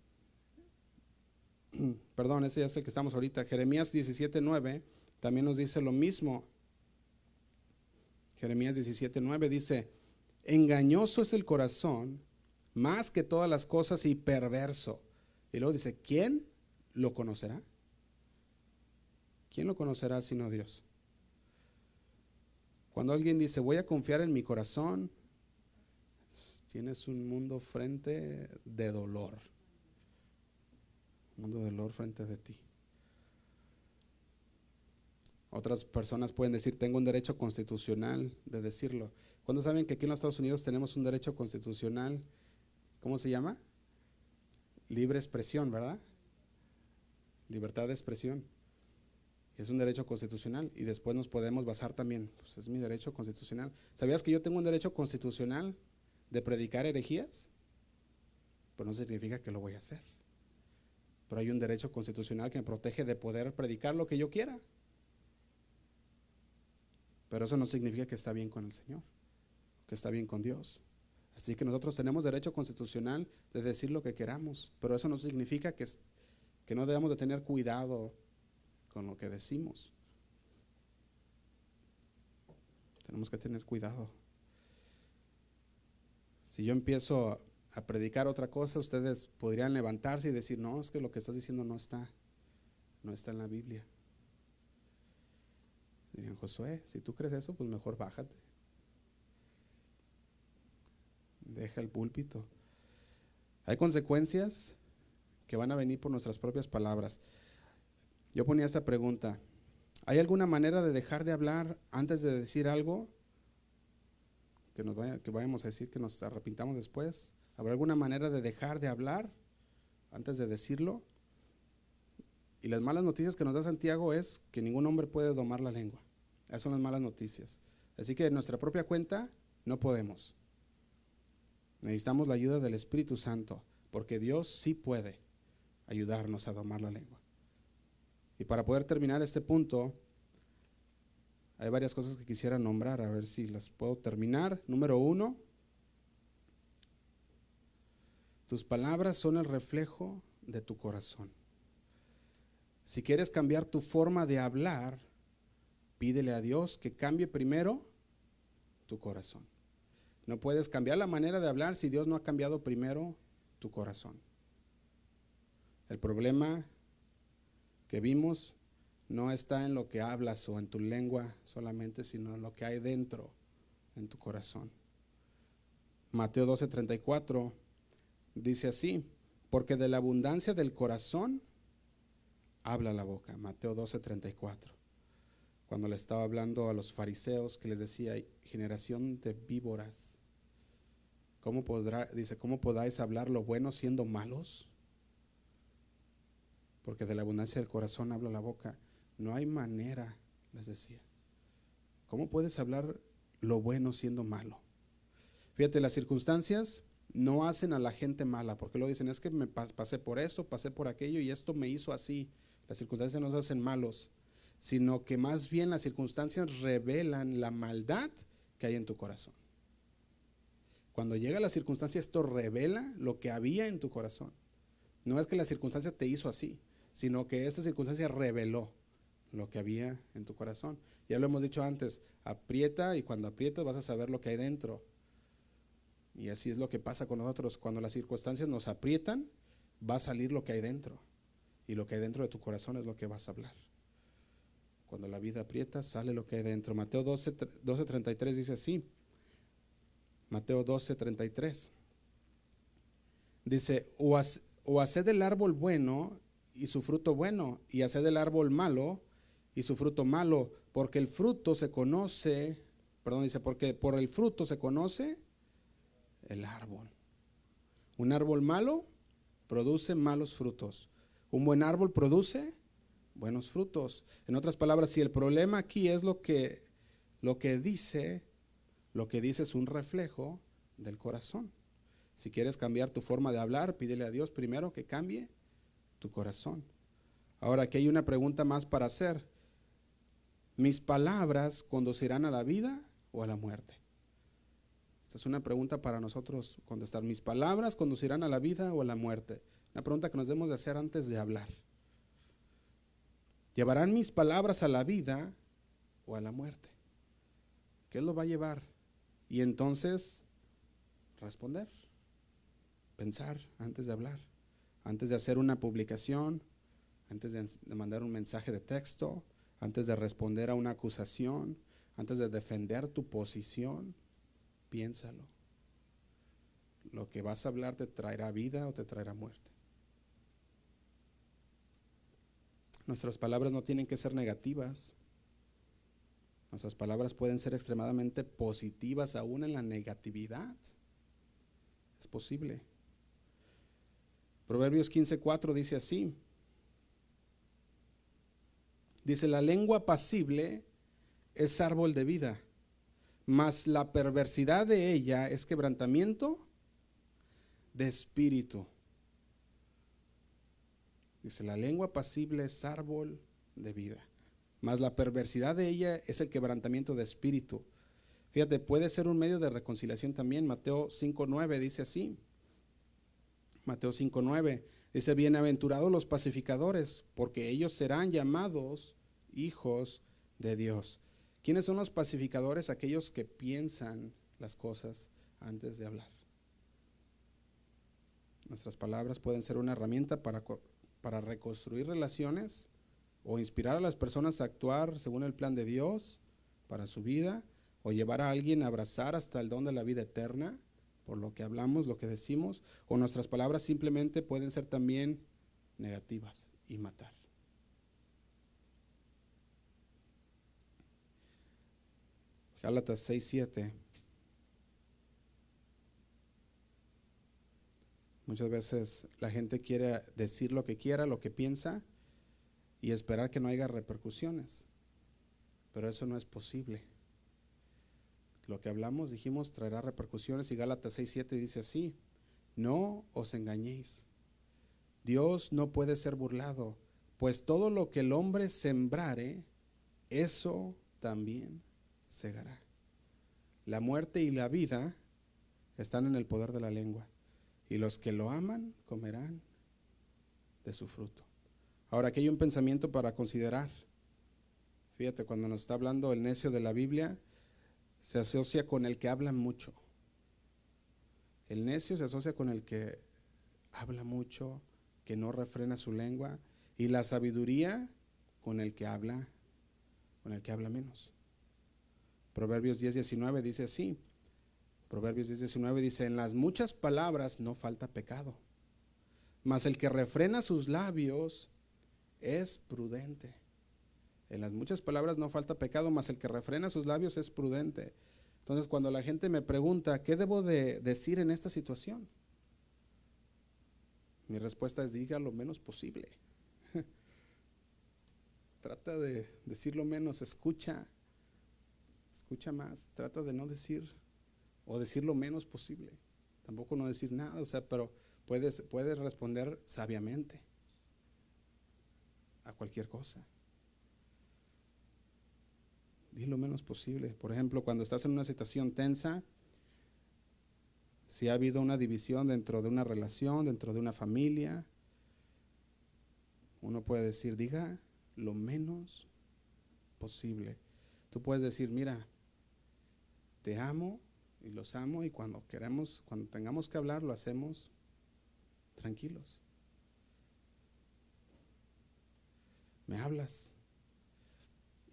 perdón, ese es el que estamos ahorita. Jeremías 17.9 también nos dice lo mismo. Jeremías 17.9 dice, engañoso es el corazón más que todas las cosas y perverso. Y luego dice, ¿quién lo conocerá? ¿Quién lo conocerá sino Dios? Cuando alguien dice, voy a confiar en mi corazón, tienes un mundo frente de dolor. Un mundo de dolor frente de ti. Otras personas pueden decir, tengo un derecho constitucional de decirlo. ¿Cuándo saben que aquí en los Estados Unidos tenemos un derecho constitucional? ¿Cómo se llama? Libre expresión, ¿verdad? Libertad de expresión. Es un derecho constitucional y después nos podemos basar también, pues es mi derecho constitucional. ¿Sabías que yo tengo un derecho constitucional de predicar herejías? Pues no significa que lo voy a hacer. Pero hay un derecho constitucional que me protege de poder predicar lo que yo quiera. Pero eso no significa que está bien con el Señor, que está bien con Dios. Así que nosotros tenemos derecho constitucional de decir lo que queramos, pero eso no significa que, que no debamos de tener cuidado con lo que decimos. Tenemos que tener cuidado. Si yo empiezo a predicar otra cosa, ustedes podrían levantarse y decir, no, es que lo que estás diciendo no está, no está en la Biblia. Dirían, Josué, si tú crees eso, pues mejor bájate. Deja el púlpito. Hay consecuencias que van a venir por nuestras propias palabras. Yo ponía esta pregunta. ¿Hay alguna manera de dejar de hablar antes de decir algo? Que, nos que vayamos a decir que nos arrepintamos después. ¿Habrá alguna manera de dejar de hablar antes de decirlo? Y las malas noticias que nos da Santiago es que ningún hombre puede domar la lengua. Esas son las malas noticias. Así que en nuestra propia cuenta no podemos. Necesitamos la ayuda del Espíritu Santo, porque Dios sí puede ayudarnos a domar la lengua. Y para poder terminar este punto, hay varias cosas que quisiera nombrar, a ver si las puedo terminar. Número uno, tus palabras son el reflejo de tu corazón. Si quieres cambiar tu forma de hablar, pídele a Dios que cambie primero tu corazón. No puedes cambiar la manera de hablar si Dios no ha cambiado primero tu corazón. El problema que vimos no está en lo que hablas o en tu lengua solamente, sino en lo que hay dentro, en tu corazón. Mateo 12:34 dice así, porque de la abundancia del corazón habla la boca. Mateo 12:34. Cuando le estaba hablando a los fariseos que les decía, generación de víboras, ¿cómo podrá, dice, cómo podáis hablar lo bueno siendo malos? Porque de la abundancia del corazón habla la boca. No hay manera, les decía. ¿Cómo puedes hablar lo bueno siendo malo? Fíjate, las circunstancias no hacen a la gente mala, porque lo dicen, es que me pasé por esto, pasé por aquello y esto me hizo así. Las circunstancias no nos hacen malos, sino que más bien las circunstancias revelan la maldad que hay en tu corazón. Cuando llega la circunstancia, esto revela lo que había en tu corazón. No es que la circunstancia te hizo así, sino que esta circunstancia reveló lo que había en tu corazón. Ya lo hemos dicho antes, aprieta y cuando aprietas vas a saber lo que hay dentro. Y así es lo que pasa con nosotros. Cuando las circunstancias nos aprietan, va a salir lo que hay dentro. Y lo que hay dentro de tu corazón es lo que vas a hablar. Cuando la vida aprieta, sale lo que hay dentro. Mateo 12, 33 dice así. Mateo 12, 33. Dice, o, o haced el árbol bueno y su fruto bueno, y hacer del árbol malo y su fruto malo, porque el fruto se conoce, perdón, dice, porque por el fruto se conoce el árbol. Un árbol malo produce malos frutos. Un buen árbol produce buenos frutos. En otras palabras, si el problema aquí es lo que, lo que dice, lo que dice es un reflejo del corazón. Si quieres cambiar tu forma de hablar, pídele a Dios primero que cambie tu corazón. Ahora, aquí hay una pregunta más para hacer. ¿Mis palabras conducirán a la vida o a la muerte? Esta es una pregunta para nosotros contestar. ¿Mis palabras conducirán a la vida o a la muerte? Una pregunta que nos debemos de hacer antes de hablar. ¿Llevarán mis palabras a la vida o a la muerte? ¿Qué lo va a llevar? Y entonces responder, pensar antes de hablar, antes de hacer una publicación, antes de, mandar un mensaje de texto, antes de responder a una acusación, antes de defender tu posición, piénsalo. Lo que vas a hablar te traerá vida o te traerá muerte. Nuestras palabras no tienen que ser negativas. Nuestras palabras pueden ser extremadamente positivas aún en la negatividad. Es posible. Proverbios 15:4 dice así. Dice, la lengua pasible es árbol de vida, mas la perversidad de ella es quebrantamiento de espíritu. Dice, la lengua pasible es árbol de vida, mas la perversidad de ella es el quebrantamiento de espíritu. Fíjate, puede ser un medio de reconciliación también. Mateo 5.9 dice así. Mateo 5.9 dice, bienaventurados los pacificadores, porque ellos serán llamados hijos de Dios. ¿Quiénes son los pacificadores? Aquellos que piensan las cosas antes de hablar. Nuestras palabras pueden ser una herramienta para, para reconstruir relaciones o inspirar a las personas a actuar según el plan de Dios para su vida o llevar a alguien a abrazar hasta el don de la vida eterna por lo que hablamos, lo que decimos, o nuestras palabras simplemente pueden ser también negativas y matar. Gálatas 6, 7. Muchas veces la gente quiere decir lo que quiera, lo que piensa y esperar que no haya repercusiones. Pero eso no es posible. Lo que hablamos, dijimos, traerá repercusiones y Gálatas 6.7 dice así, no os engañéis. Dios no puede ser burlado, pues todo lo que el hombre sembrare, eso también segará. La muerte y la vida están en el poder de la lengua y los que lo aman comerán de su fruto. Ahora, aquí hay un pensamiento para considerar. Fíjate, cuando nos está hablando el necio de la Biblia, se asocia con el que habla mucho. El necio se asocia con el que habla mucho, que no refrena su lengua, y la sabiduría con el que habla, con el que habla menos. Proverbios 10, 19 dice así, Proverbios 19 dice, en las muchas palabras no falta pecado, mas el que refrena sus labios es prudente. En las muchas palabras no falta pecado, mas el que refrena sus labios es prudente. Entonces, cuando la gente me pregunta, ¿qué debo de decir en esta situación? Mi respuesta es, diga lo menos posible. Trata de decir lo menos, escucha, escucha más, trata de no decir o decir lo menos posible. Tampoco no decir nada, o sea, pero puedes, puedes responder sabiamente a cualquier cosa. Di lo menos posible. Por ejemplo, cuando estás en una situación tensa, si ha habido una división dentro de una relación, dentro de una familia, uno puede decir, diga lo menos posible. Tú puedes decir, mira, te amo, y los amo y cuando queremos, cuando tengamos que hablar, lo hacemos tranquilos. Me hablas.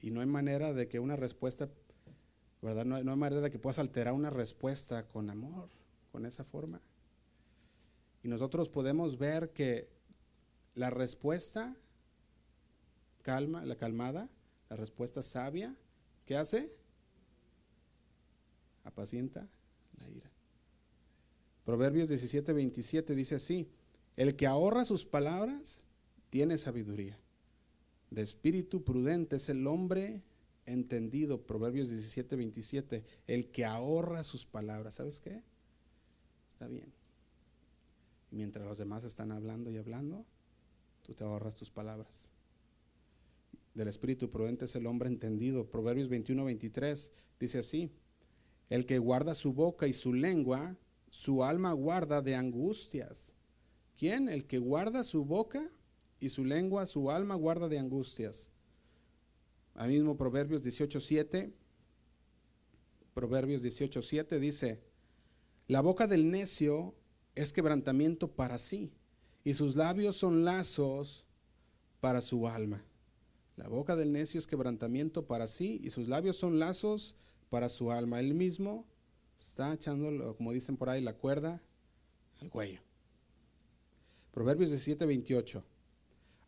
Y no hay manera de que una respuesta, ¿verdad? No hay, manera de que puedas alterar una respuesta con amor, con esa forma. Y nosotros podemos ver que la respuesta calma, la calmada, la respuesta sabia, ¿qué hace? apacienta la ira. Proverbios 17, 27 dice así, el que ahorra sus palabras tiene sabiduría. De espíritu prudente es el hombre entendido. Proverbios 17, 27, el que ahorra sus palabras. ¿Sabes qué? Está bien. Mientras los demás están hablando y hablando, tú te ahorras tus palabras. Del espíritu prudente es el hombre entendido. Proverbios 21, 23 dice así, el que guarda su boca y su lengua, su alma guarda de angustias. ¿Quién? El que guarda su boca y su lengua, su alma guarda de angustias. Ahí mismo Proverbios 18.7, Proverbios 18.7 dice, la boca del necio es quebrantamiento para sí, y sus labios son lazos para su alma. La boca del necio es quebrantamiento para sí, y sus labios son lazos para su alma. Él mismo está echando, como dicen por ahí, la cuerda al cuello. Proverbios 17, 28.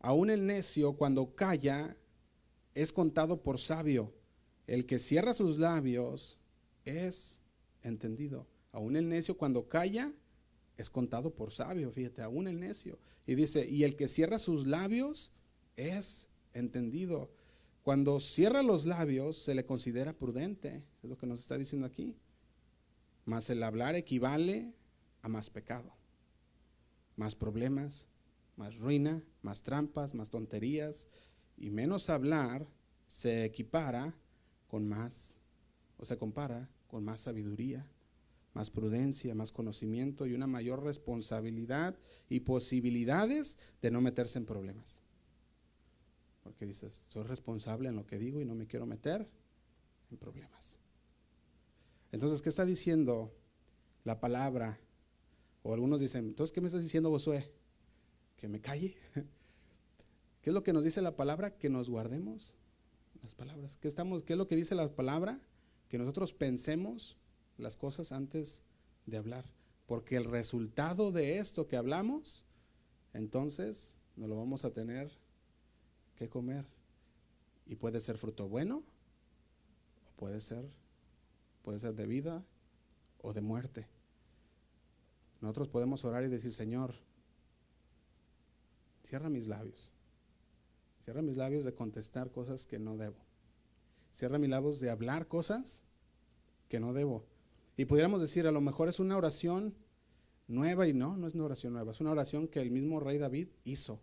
Aún el necio cuando calla es contado por sabio. El que cierra sus labios es entendido. Aún el necio cuando calla es contado por sabio, fíjate, aún el necio. Y dice, y el que cierra sus labios es entendido. Cuando cierra los labios se le considera prudente, es lo que nos está diciendo aquí. Mas el hablar equivale a más pecado, más problemas, más ruina, más trampas, más tonterías, y menos hablar se equipara con más, o se compara con más sabiduría, más prudencia, más conocimiento y una mayor responsabilidad y posibilidades de no meterse en problemas. Porque dices, soy responsable en lo que digo y no me quiero meter en problemas. Entonces, ¿qué está diciendo la palabra? O algunos dicen, entonces, ¿qué me estás diciendo, Josué? Que me calle. ¿Qué es lo que nos dice la palabra? Que nos guardemos las palabras. ¿Qué, estamos, ¿Qué es lo que dice la palabra? Que nosotros pensemos las cosas antes de hablar. Porque el resultado de esto que hablamos, entonces no lo vamos a tener que comer. Y puede ser fruto bueno o puede ser puede ser de vida o de muerte. Nosotros podemos orar y decir, Señor, cierra mis labios. Cierra mis labios de contestar cosas que no debo. Cierra mis labios de hablar cosas que no debo. Y pudiéramos decir, a lo mejor es una oración nueva y no, no es una oración nueva, es una oración que el mismo rey David hizo.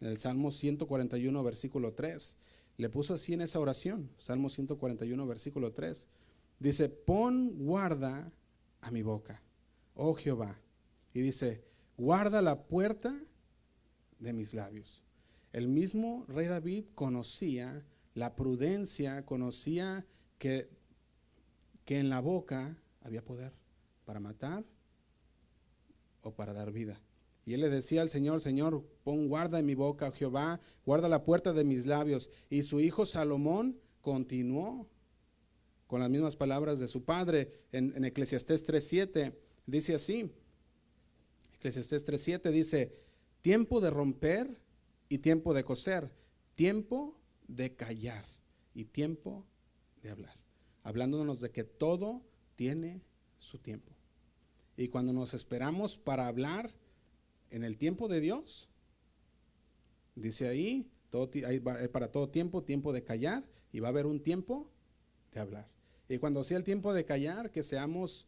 En el Salmo 141, versículo 3. Le puso así en esa oración, Salmo 141, versículo 3. Dice, pon guarda a mi boca, oh Jehová. Y dice, guarda la puerta de mis labios. El mismo rey David conocía la prudencia, conocía que, que en la boca había poder para matar o para dar vida. Y él le decía al Señor, Señor, pon guarda en mi boca, oh Jehová, guarda la puerta de mis labios. Y su hijo Salomón continuó con las mismas palabras de su padre. En, en Eclesiastés 3.7 dice así, Eclesiastés 3.7 dice, tiempo de romper y tiempo de coser, tiempo de callar y tiempo de hablar. Hablándonos de que todo tiene su tiempo. Y cuando nos esperamos para hablar en el tiempo de Dios, dice ahí, hay para todo tiempo, tiempo de callar y va a haber un tiempo de hablar. Y cuando sea el tiempo de callar, que seamos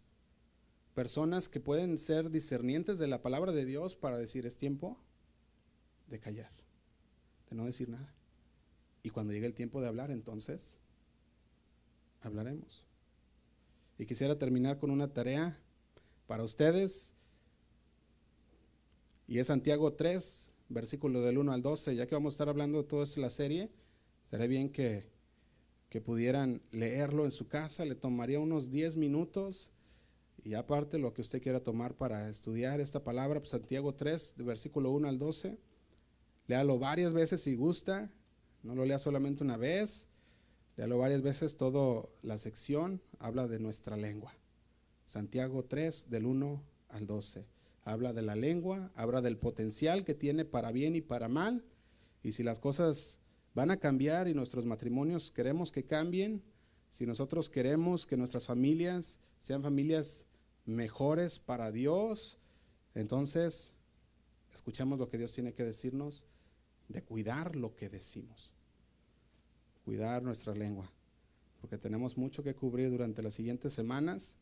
personas que pueden ser discernientes de la palabra de Dios para decir es tiempo de callar, de no decir nada. Y cuando llegue el tiempo de hablar, entonces hablaremos. Y quisiera terminar con una tarea para ustedes. Y es Santiago 3, versículo del 1 al 12. Ya que vamos a estar hablando de todo esto en la serie, sería bien que que pudieran leerlo en su casa, le tomaría unos 10 minutos y aparte lo que usted quiera tomar para estudiar esta palabra, pues Santiago 3, de versículo 1 al 12, léalo varias veces si gusta, no lo lea solamente una vez, léalo varias veces, toda la sección. Habla de nuestra lengua. Santiago 3, del 1 al 12. Habla de la lengua, habla del potencial que tiene para bien y para mal, y si las cosas van a cambiar y nuestros matrimonios queremos que cambien, si nosotros queremos que nuestras familias sean familias mejores para Dios, entonces escuchamos lo que Dios tiene que decirnos de cuidar lo que decimos, cuidar nuestra lengua, porque tenemos mucho que cubrir durante las siguientes semanas,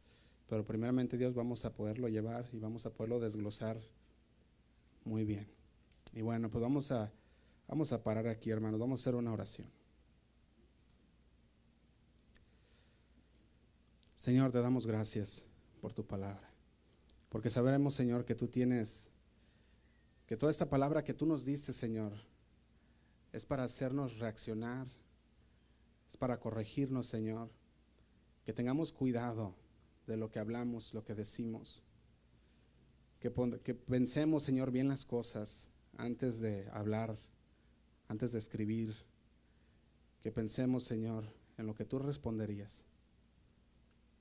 pero primeramente Dios vamos a poderlo llevar y vamos a poderlo desglosar muy bien. Y bueno, pues vamos a Vamos a parar aquí, hermanos. Vamos a hacer una oración. Señor, te damos gracias por tu palabra. Porque sabemos, Señor, que tú tienes que toda esta palabra que tú nos diste, Señor, es para hacernos reaccionar, es para corregirnos, Señor, que tengamos cuidado de lo que hablamos, lo que decimos, que, que pensemos, Señor, bien las cosas antes de hablar, antes de escribir, que pensemos, Señor, en lo que tú responderías,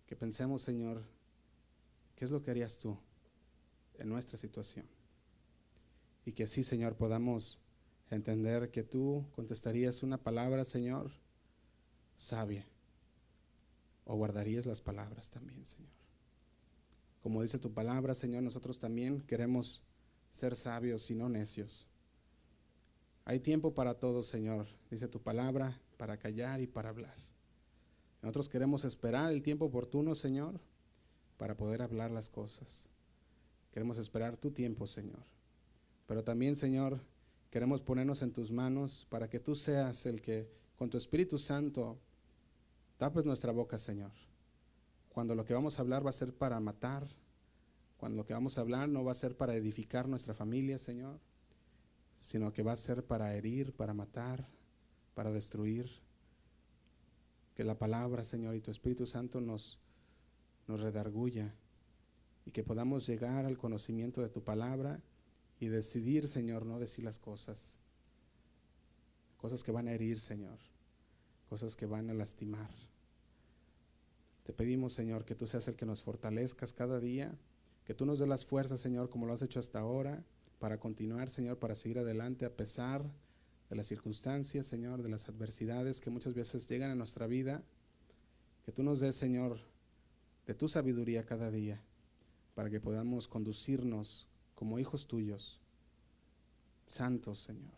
que pensemos, Señor, qué es lo que harías tú en nuestra situación. Y que sí, Señor, podamos entender que tú contestarías una palabra, Señor, sabia, o guardarías las palabras también, Señor. Como dice tu palabra, Señor, nosotros también queremos ser sabios y no necios. Hay tiempo para todo, Señor, dice tu palabra, para callar y para hablar. Nosotros queremos esperar el tiempo oportuno, Señor, para poder hablar las cosas. Queremos esperar tu tiempo, Señor. Pero también, Señor, queremos ponernos en tus manos para que tú seas el que, con tu Espíritu Santo, tapes nuestra boca, Señor. Cuando lo que vamos a hablar va a ser para matar, cuando lo que vamos a hablar no va a ser para edificar nuestra familia, Señor, sino que va a ser para herir, para matar, para destruir. Que la palabra, Señor, y tu Espíritu Santo nos, nos redarguya y que podamos llegar al conocimiento de tu palabra y decidir, Señor, no decir las cosas, cosas que van a herir, Señor, cosas que van a lastimar. Te pedimos, Señor, que tú seas el que nos fortalezcas cada día, que tú nos des las fuerzas, Señor, como lo has hecho hasta ahora, para continuar, Señor, para seguir adelante a pesar de las circunstancias, Señor, de las adversidades que muchas veces llegan a nuestra vida. Que tú nos des, Señor, de tu sabiduría cada día para que podamos conducirnos como hijos tuyos, santos, Señor.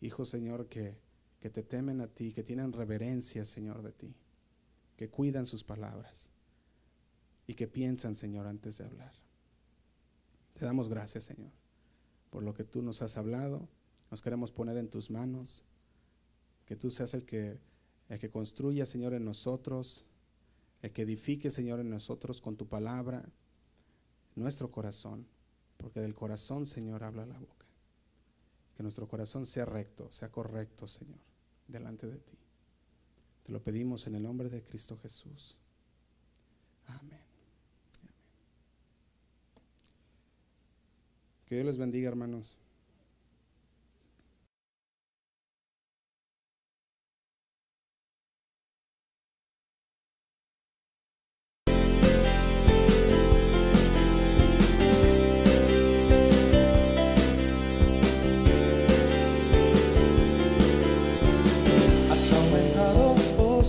Hijos, Señor, que, que te temen a ti, que tienen reverencia, Señor, de ti, que cuidan sus palabras y que piensan, Señor, antes de hablar. Te damos gracias, Señor, por lo que tú nos has hablado. Nos queremos poner en tus manos. Que tú seas el que, el que construya, Señor, en nosotros, el que edifique, Señor, en nosotros con tu palabra nuestro corazón, porque del corazón, Señor, habla la boca. Que nuestro corazón sea recto, sea correcto, Señor, delante de ti. Te lo pedimos en el nombre de Cristo Jesús. Amén. Que Dios les bendiga, hermanos.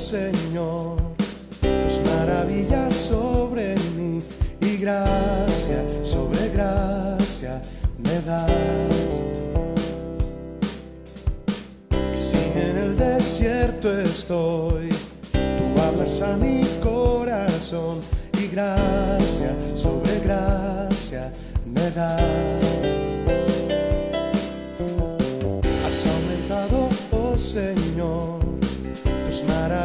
Señor, tus maravillas sobre mí y gracia sobre gracia me das. Y si en el desierto estoy, tú hablas a mi corazón y gracia sobre gracia me das.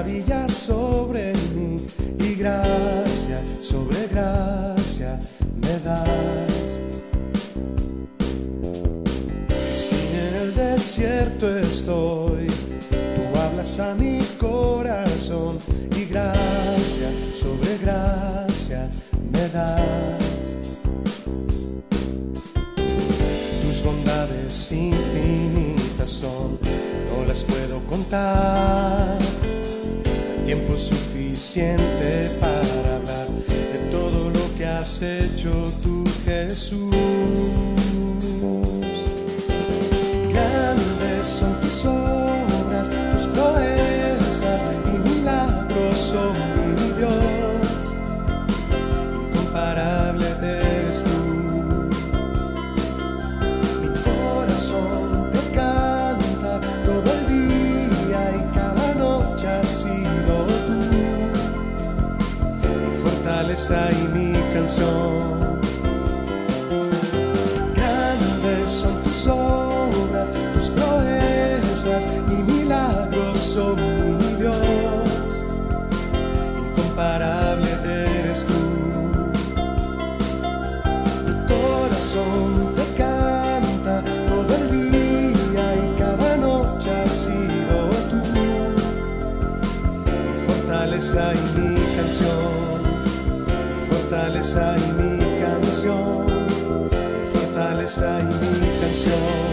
Maravillas sobre mí y gracia sobre gracia me das. Si en el desierto estoy, tú hablas a mi corazón y gracia sobre gracia me das. Tus bondades infinitas son, no las puedo contar suficiente para hablar de todo lo que has hecho tú, Jesús. fortaleza y mi canción. Grandes son tus obras, tus proezas let's go.